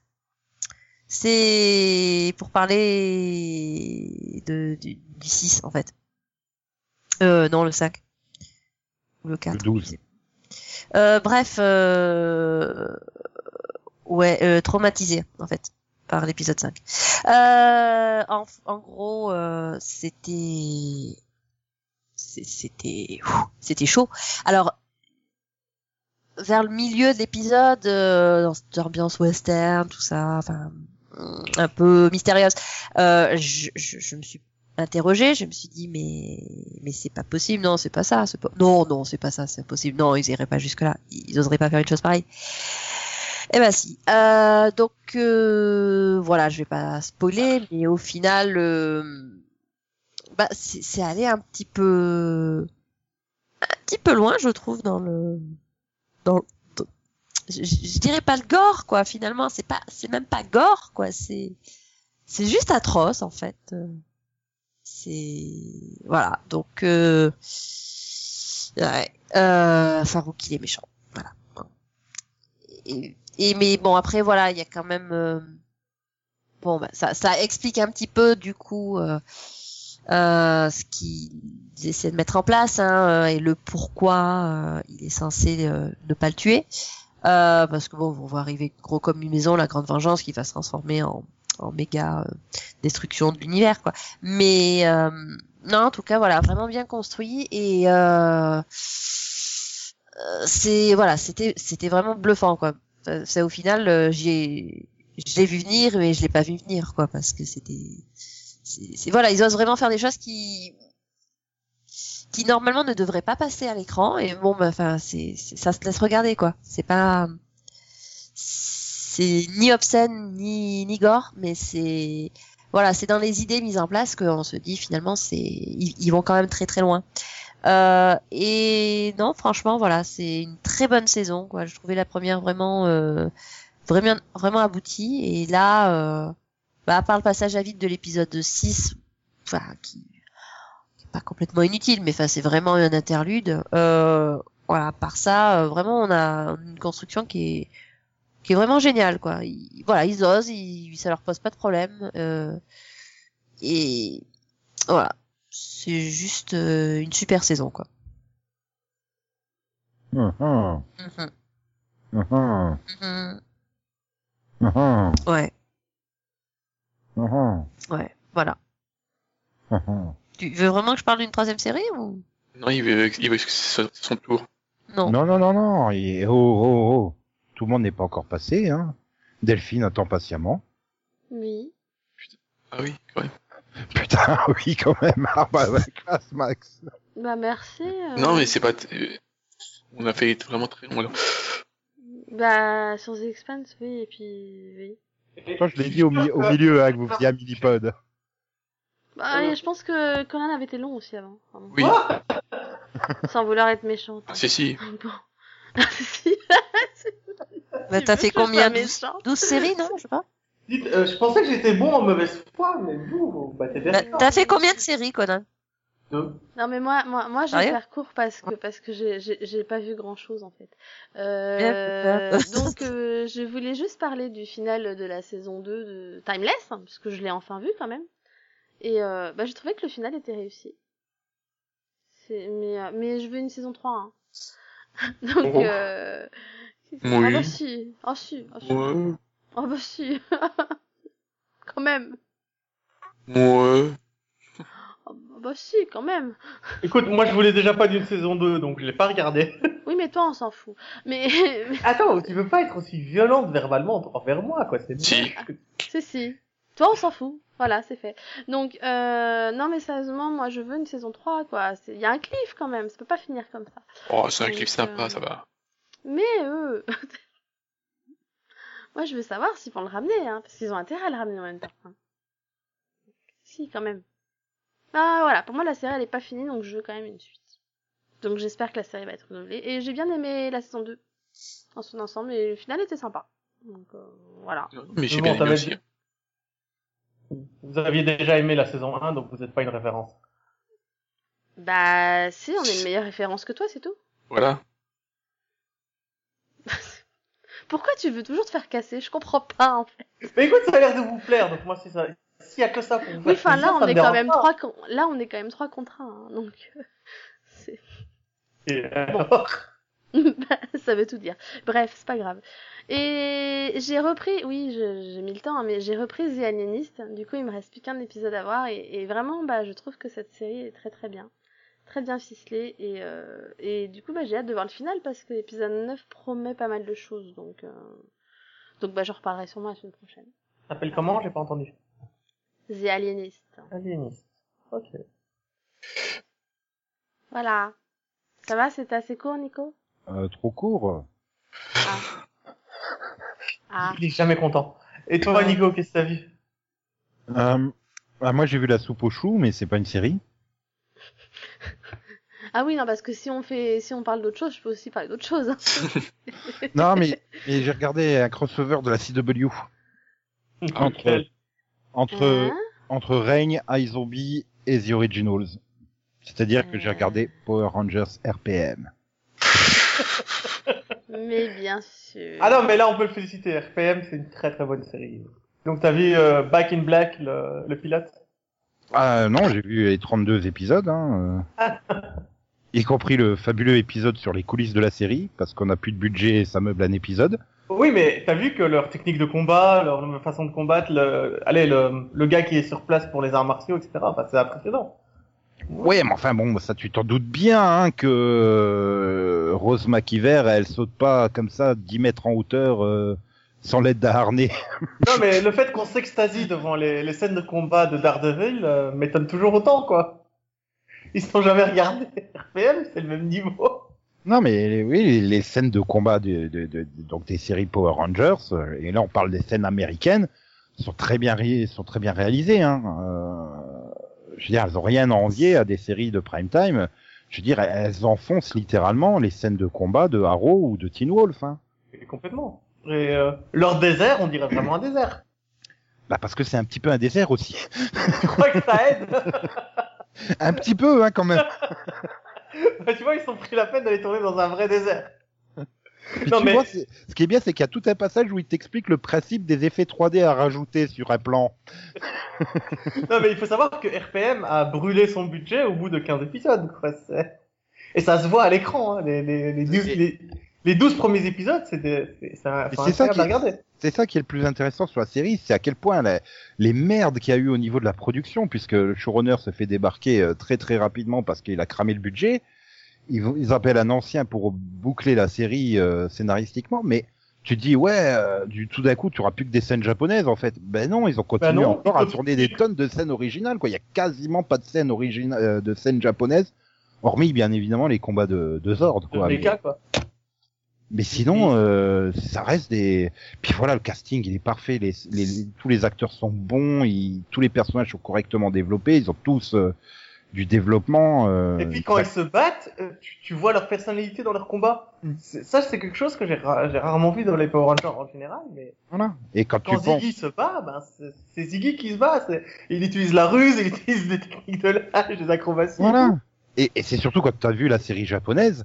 C'est pour parler de, du, du 6, en fait. Euh, non, le 5. Ou le 4. Le 12. Euh, bref, euh... ouais, euh, traumatisé en fait par l'épisode 5. Euh, en, en gros, euh, c'était c'était c'était chaud. Alors vers le milieu de l'épisode, euh, dans cette ambiance western, tout ça, enfin un peu mystérieuse, euh, je, je, je me suis interrogée, je me suis dit mais mais c'est pas possible, non c'est pas ça, c'est pas non non c'est pas ça, c'est impossible, non ils iraient pas jusque là, ils oseraient pas faire une chose pareille. Eh ben si. Euh, donc euh, voilà, je vais pas spoiler, mais au final, euh, bah c'est allé un petit peu un petit peu loin, je trouve, dans le dans- je, je- dirais pas le gore quoi. Finalement, c'est pas c'est même pas gore quoi. C'est c'est juste atroce en fait. C'est voilà. Donc euh... ouais. Euh... Farouk il est méchant. Voilà. Et, mais bon après voilà il y a quand même euh, bon bah, ça ça explique un petit peu du coup euh, euh, ce qu'ils essaient de mettre en place hein, et le pourquoi euh, il est censé euh, ne pas le tuer euh, parce que bon on va arriver gros comme une maison la grande vengeance qui va se transformer en en méga euh, destruction de l'univers quoi. Mais euh, non en tout cas voilà vraiment bien construit et euh, euh, c'est voilà c'était c'était vraiment bluffant quoi. Enfin, c'est au final euh, j'ai je l'ai vu venir mais je l'ai pas vu venir quoi parce que c'était c'est- voilà ils osent vraiment faire des choses qui qui normalement ne devraient pas passer à l'écran et bon bah enfin c'est ça se laisse regarder quoi c'est pas c'est ni obscène ni ni gore mais c'est voilà c'est dans les idées mises en place qu'on se dit finalement c'est ils, ils vont quand même très très loin euh, et non, franchement, voilà, c'est une très bonne saison. Quoi. Je trouvais la première vraiment, euh, vraiment, vraiment aboutie. Et là, euh, bah, à part le passage à vide de l'épisode 6, enfin, qui, pas complètement inutile, mais enfin, c'est vraiment un interlude. Euh, voilà, à part ça, euh, vraiment, on a une construction qui est, qui est vraiment géniale, quoi. Ils- voilà, ils osent, ils, ça leur pose pas de problème. Euh, et voilà, c'est juste euh, une super saison, quoi. Mhm. hum, hum, Ouais, hum, ouais, voilà. Tu veux vraiment que je parle d'une troisième série ou? Non, il veut, il veut que ce soit son tour. non, Non, non, non, non. Et, oh, oh, oh. Tout le monde n'est pas encore passé, hein. Delphine attend patiemment. Oui. Ah oui, quand même. Putain, oui, quand même. Ah bah, ouais, classe, Max. Bah merci. euh, Non, mais c'est pas. t- euh, On a fait vraiment très long. là. Bah sur The Expanse, oui, et puis oui. Toi, je l'ai dit au, mi- au milieu, hein, que vous faisiez un mini-pod. Bah je pense que Conan avait été long aussi avant. Pardon. Oui. Sans vouloir être méchante. Ah, si, si. Bon. Si. Bah, Tu t'as veux fait combien sois 12, méchante 12 séries, non? Je sais pas. Dites, euh, je pensais que j'étais bon en mauvaise foi, mais vous, vous battez des Bah. T'as fait combien de séries, Conan? Deux. Non mais moi, moi, moi, je vais faire court parce que parce que j'ai pas vu grand chose en fait. Euh, Bien, donc euh, je voulais juste parler du final de la saison 2 de Timeless hein, puisque je l'ai enfin vu quand même. Et euh, bah j'ai trouvé que le final était réussi. C'est mais euh, mais je veux une saison 3 hein. donc Oh. euh... Ah Oui. bah si, ah si, ah si, Ouais. ah bah si. quand même. Ouais. Ah bah si, quand même. Écoute, moi je voulais déjà pas d'une saison 2, donc je l'ai pas regardé. Oui, mais toi, on s'en fout. Mais, Attends, tu veux pas être aussi violente verbalement envers moi, quoi. C'est Si. que- Si, si. Toi, on s'en fout. Voilà, c'est fait. Donc, euh, non, mais sérieusement, moi, je veux une saison 3, quoi. Il y a un cliff, quand même. Ça peut pas finir comme ça. Oh, c'est un clip sympa, euh, ça va. Mais, eux... moi, je veux savoir s'ils vont le ramener, hein. Parce qu'ils ont intérêt à le ramener en même temps. hein. Si, quand même. Ah, voilà. Pour moi, la série, elle est pas finie, donc je veux quand même une suite. Donc, j'espère que la série va être renouvelée. Et j'ai bien aimé la saison 2. En son ensemble, et le final était sympa. Donc, euh, voilà. Mais j'ai bon, bien aimé aussi. dit- Vous aviez déjà aimé la saison 1, donc vous n'êtes pas une référence. Bah, si, on est une meilleure référence que toi, c'est tout. Voilà. Pourquoi tu veux toujours te faire casser? Je comprends pas, en fait. Mais écoute, ça a l'air de vous plaire, donc moi, si ça... S'il y a que ça pour vous Oui, faire enfin, là, plaisir, on est quand même pas. trois, là, on est quand même trois contre un, hein, donc, euh, c'est, Et alors? ça veut tout dire. Bref, c'est pas grave. Et j'ai repris, oui, je- j'ai mis le temps, hein, mais j'ai repris The Alienist. Du coup, il me reste plus qu'un épisode à voir, et, et vraiment, bah, je trouve que cette série est très très bien. Très bien ficelée, et, euh, et du coup, bah, j'ai hâte de voir le final, parce que l'épisode 9 promet pas mal de choses, donc, euh, donc, bah, j'en reparlerai sûrement la semaine prochaine. Ça s'appelle comment? J'ai pas entendu. The Alienist. Alieniste. Ok. Voilà. Ça va, c'était assez court, Nico? Euh, trop court. Ah. Il est jamais content. Et toi, Nico, qu'est-ce que t'as vu? Euh, bah, moi, j'ai vu la soupe aux choux, mais c'est pas une série. Ah oui, non, parce que si on fait, si on parle d'autre chose, je peux aussi parler d'autre chose. hein. Non, mais, mais j'ai regardé un crossover de la CW Entre- entre Hein entre Reign, iZombie et The Originals. C'est-à-dire que j'ai Euh. regardé Power Rangers RPM. Mais bien sûr. Ah non, mais là, on peut le féliciter. RPM, c'est une très très bonne série. Donc, t'as vu euh, Back in Black, le, le pilote? Ah non, j'ai vu les 32 épisodes, hein, euh, y compris le fabuleux épisode sur les coulisses de la série, parce qu'on n'a plus de budget et ça meuble un épisode. Oui, mais t'as vu que leur technique de combat, leur façon de combattre, le, allez, le, le gars qui est sur place pour les arts martiaux, etc. Enfin, c'est impressionnant. Ouais, mais enfin bon, ça tu t'en doutes bien hein, que euh, Rose McIver, elle saute pas comme ça 10 mètres en hauteur euh, sans l'aide d'un harnais. Non, mais le fait qu'on s'extasie devant les, les scènes de combat de Daredevil euh, m'étonne toujours autant, quoi. Ils sont jamais regardés. RPM, c'est le même niveau. Non, mais oui, les, scènes de combat de, de- de- donc des séries Power Rangers, euh, et là on parle des scènes américaines, sont très bien sont très bien réalisées. Hein. Euh, je veux dire, elles ont rien à envier à des séries de prime time. Je veux dire, elles enfoncent littéralement les scènes de combat de Arrow ou de Teen Wolf. Hein. Et complètement. Et euh, leur désert, on dirait vraiment un désert. Bah parce que c'est un petit peu un désert aussi. Tu crois que ça aide un petit peu, hein, quand même. Bah, Tu vois, ils sont pris la peine d'aller tourner dans un vrai désert. Puis Non, tu mais- vois, c'est- ce qui est bien, c'est qu'il y a tout un passage où il t'explique le principe des effets 3D à rajouter sur un plan. Non, mais il faut savoir que RPM a brûlé son budget au bout de 15 épisodes, quoi. Et ça se voit à l'écran, hein. les, les, les, 12, Et- les, les 12 premiers épisodes, c'est incroyable qui- à regarder. C'est ça qui est le plus intéressant sur la série, c'est à quel point la- les merdes qu'il y a eu au niveau de la production, puisque le showrunner se fait débarquer euh, très très rapidement parce qu'il a cramé le budget. Ils, ils appellent un ancien pour boucler la série euh, scénaristiquement, mais tu te dis ouais, euh, du tout d'un coup, tu auras plus que des scènes japonaises en fait. Ben non, ils ont continué non, encore à tourner des tonnes de scènes originales quoi. Il y a quasiment pas de scènes originales, euh, de scènes japonaises, hormis bien évidemment les combats de, de Zord De quoi. Mais, mecha, quoi. mais sinon, euh, ça reste des. Puis voilà, le casting il est parfait. Les, les- tous les acteurs sont bons, ils, tous les personnages sont correctement développés. Ils ont tous euh, du développement. euh, Et puis quand ils se battent, euh, tu, tu vois leur personnalité dans leur combat. C'est- Ça, c'est quelque chose que j'ai ra- j'ai rarement vu dans les Power Rangers en général. Mais Voilà. Et quand, quand tu penses, Ziggy se bat, ben c'est- c'est Ziggy qui se bat. c'est- Il utilise la ruse, il utilise des techniques de l'âge, des acrobaties. Voilà. Et, et c'est surtout quand tu as vu la série japonaise,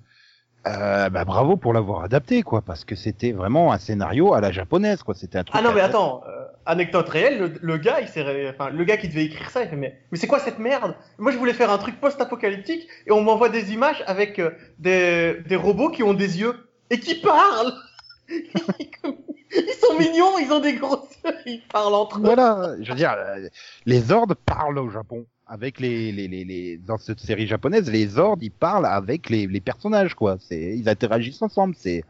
euh, bah bravo pour l'avoir adapté, quoi, parce que c'était vraiment un scénario à la japonaise, quoi. C'était un truc. Ah non mais à- attends, euh, anecdote réelle, le, le gars, il s'est, enfin le gars qui devait écrire ça, il fait mais, mais c'est quoi cette merde? Moi je voulais faire un truc post-apocalyptique et on m'envoie des images avec euh, des, des robots qui ont des yeux et qui parlent. ils sont mignons, ils ont des gros yeux, ils parlent entre eux. Voilà. Je veux dire, euh, les Zords parlent au Japon. Avec les, les, les, les, dans cette série japonaise, les Zords, ils parlent avec les, les personnages, quoi. C'est, ils interagissent ensemble. C'est,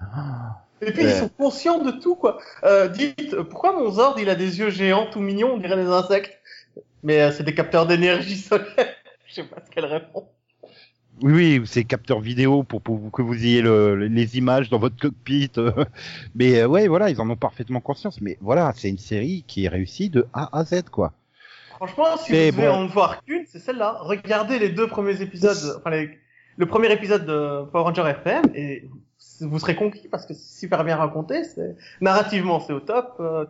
Et puis Ouais. ils sont conscients de tout quoi. Euh, dites, pourquoi mon Zord il a des yeux géants tout mignons, on dirait des insectes Mais euh, c'est des capteurs d'énergie solaire. Je sais pas ce qu'elle répond. oui, oui, c'est capteur vidéo pour, pour que vous ayez le, le- les images dans votre cockpit. Mais euh, ouais, voilà, ils en ont parfaitement conscience. Mais voilà, c'est une série qui est réussie de A à Z, quoi. Franchement, si Mais vous devez bon. en voir qu'une, c'est celle-là. Regardez les deux premiers épisodes, enfin les- le premier épisode de Power Ranger FM et vous serez conquis parce que c'est super bien raconté. Narrativement c'est au top. euh,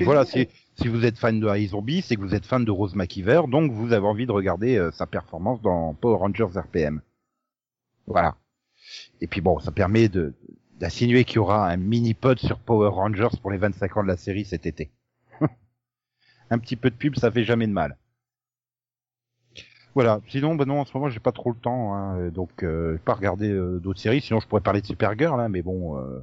Voilà, si, si vous êtes fan de iZombie, c'est que vous êtes fan de Rose McIver, donc vous avez envie de regarder euh, sa performance dans Power Rangers RPM. Voilà. Et puis bon, ça permet de d'insinuer qu'il y aura un mini-pod sur Power Rangers pour les 25 ans de la série cet été. un petit peu de pub, ça fait jamais de mal. Voilà. Sinon, ben non, en ce moment, j'ai pas trop le temps, hein, donc euh, j'ai pas regardé euh, d'autres séries. Sinon, je pourrais parler de Supergirl, hein, mais bon, euh,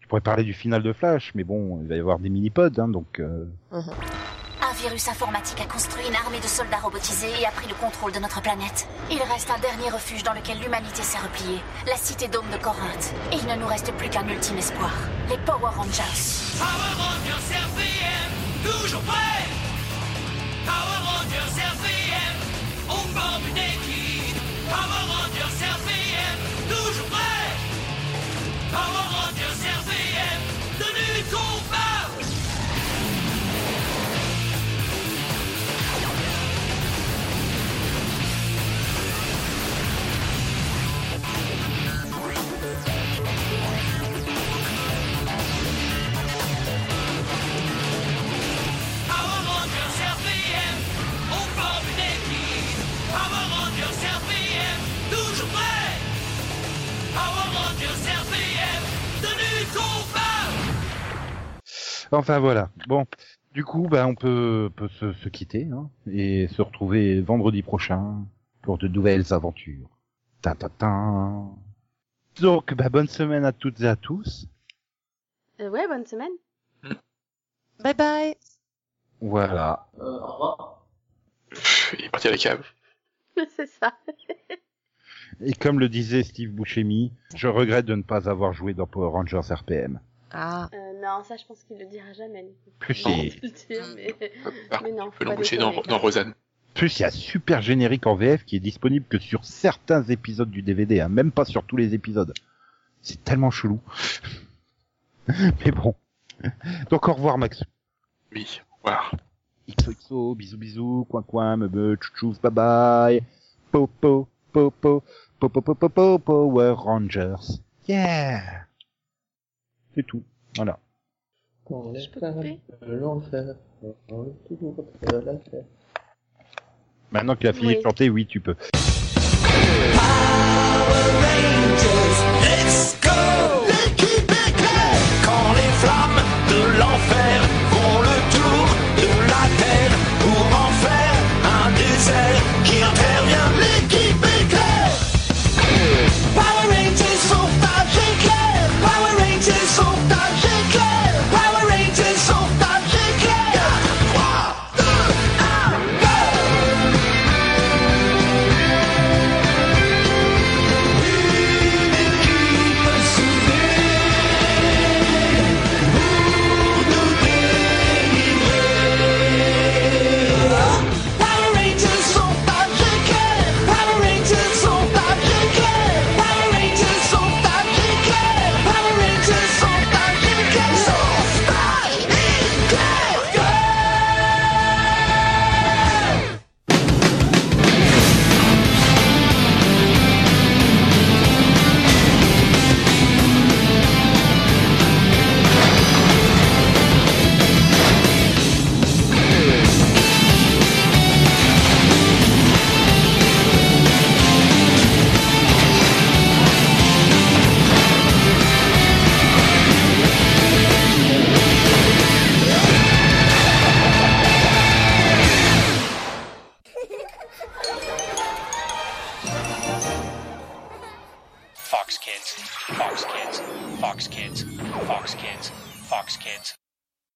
je pourrais parler du final de Flash, mais bon, il va y avoir des mini-pods, hein, donc. euh, Un virus informatique a construit une armée de soldats robotisés et a pris le contrôle de notre planète. Il reste un dernier refuge dans lequel l'humanité s'est repliée, la cité dôme de Corinthe. Et il ne nous reste plus qu'un ultime espoir, les Power Rangers. Power Rangers RPM, toujours prêt Enfin voilà. Bon, du coup, bah, on peut, peut se, se quitter hein, et se retrouver vendredi prochain pour de nouvelles aventures. Ta ta ta. Donc, bah, bonne semaine à toutes et à tous. Euh, ouais, bonne semaine. Bye bye. Voilà. Euh, au revoir. Pff, Il est parti à la cave. c'est ça. Et comme le disait Steve Buscemi, je regrette de ne pas avoir joué dans Power Rangers RPM. Ah. Euh, non, ça, je pense qu'il le dira jamais. Plus, Non. il Je peux le dire, mais... Ah, mais non, on faut l'embaucher dans, dans. Rosanne. plus, il y a super générique en VF qui est disponible que sur certains épisodes du DVD, hein, même pas sur tous les épisodes. C'est tellement chelou. Mais bon. Donc au revoir Max. Oui, voilà. XOXO, bisous bisous, coin coin, me me, tchou bye bye. Popo, popo, popo, popo, popo, Power Rangers. Yeah! C'est tout. Voilà. Couper? de l'enfer, on est toujours de la terre. Maintenant qu'il a fini Oui. de chanter, oui, tu peux. Let's go L'équipe est claire Quand les flammes de l'enfer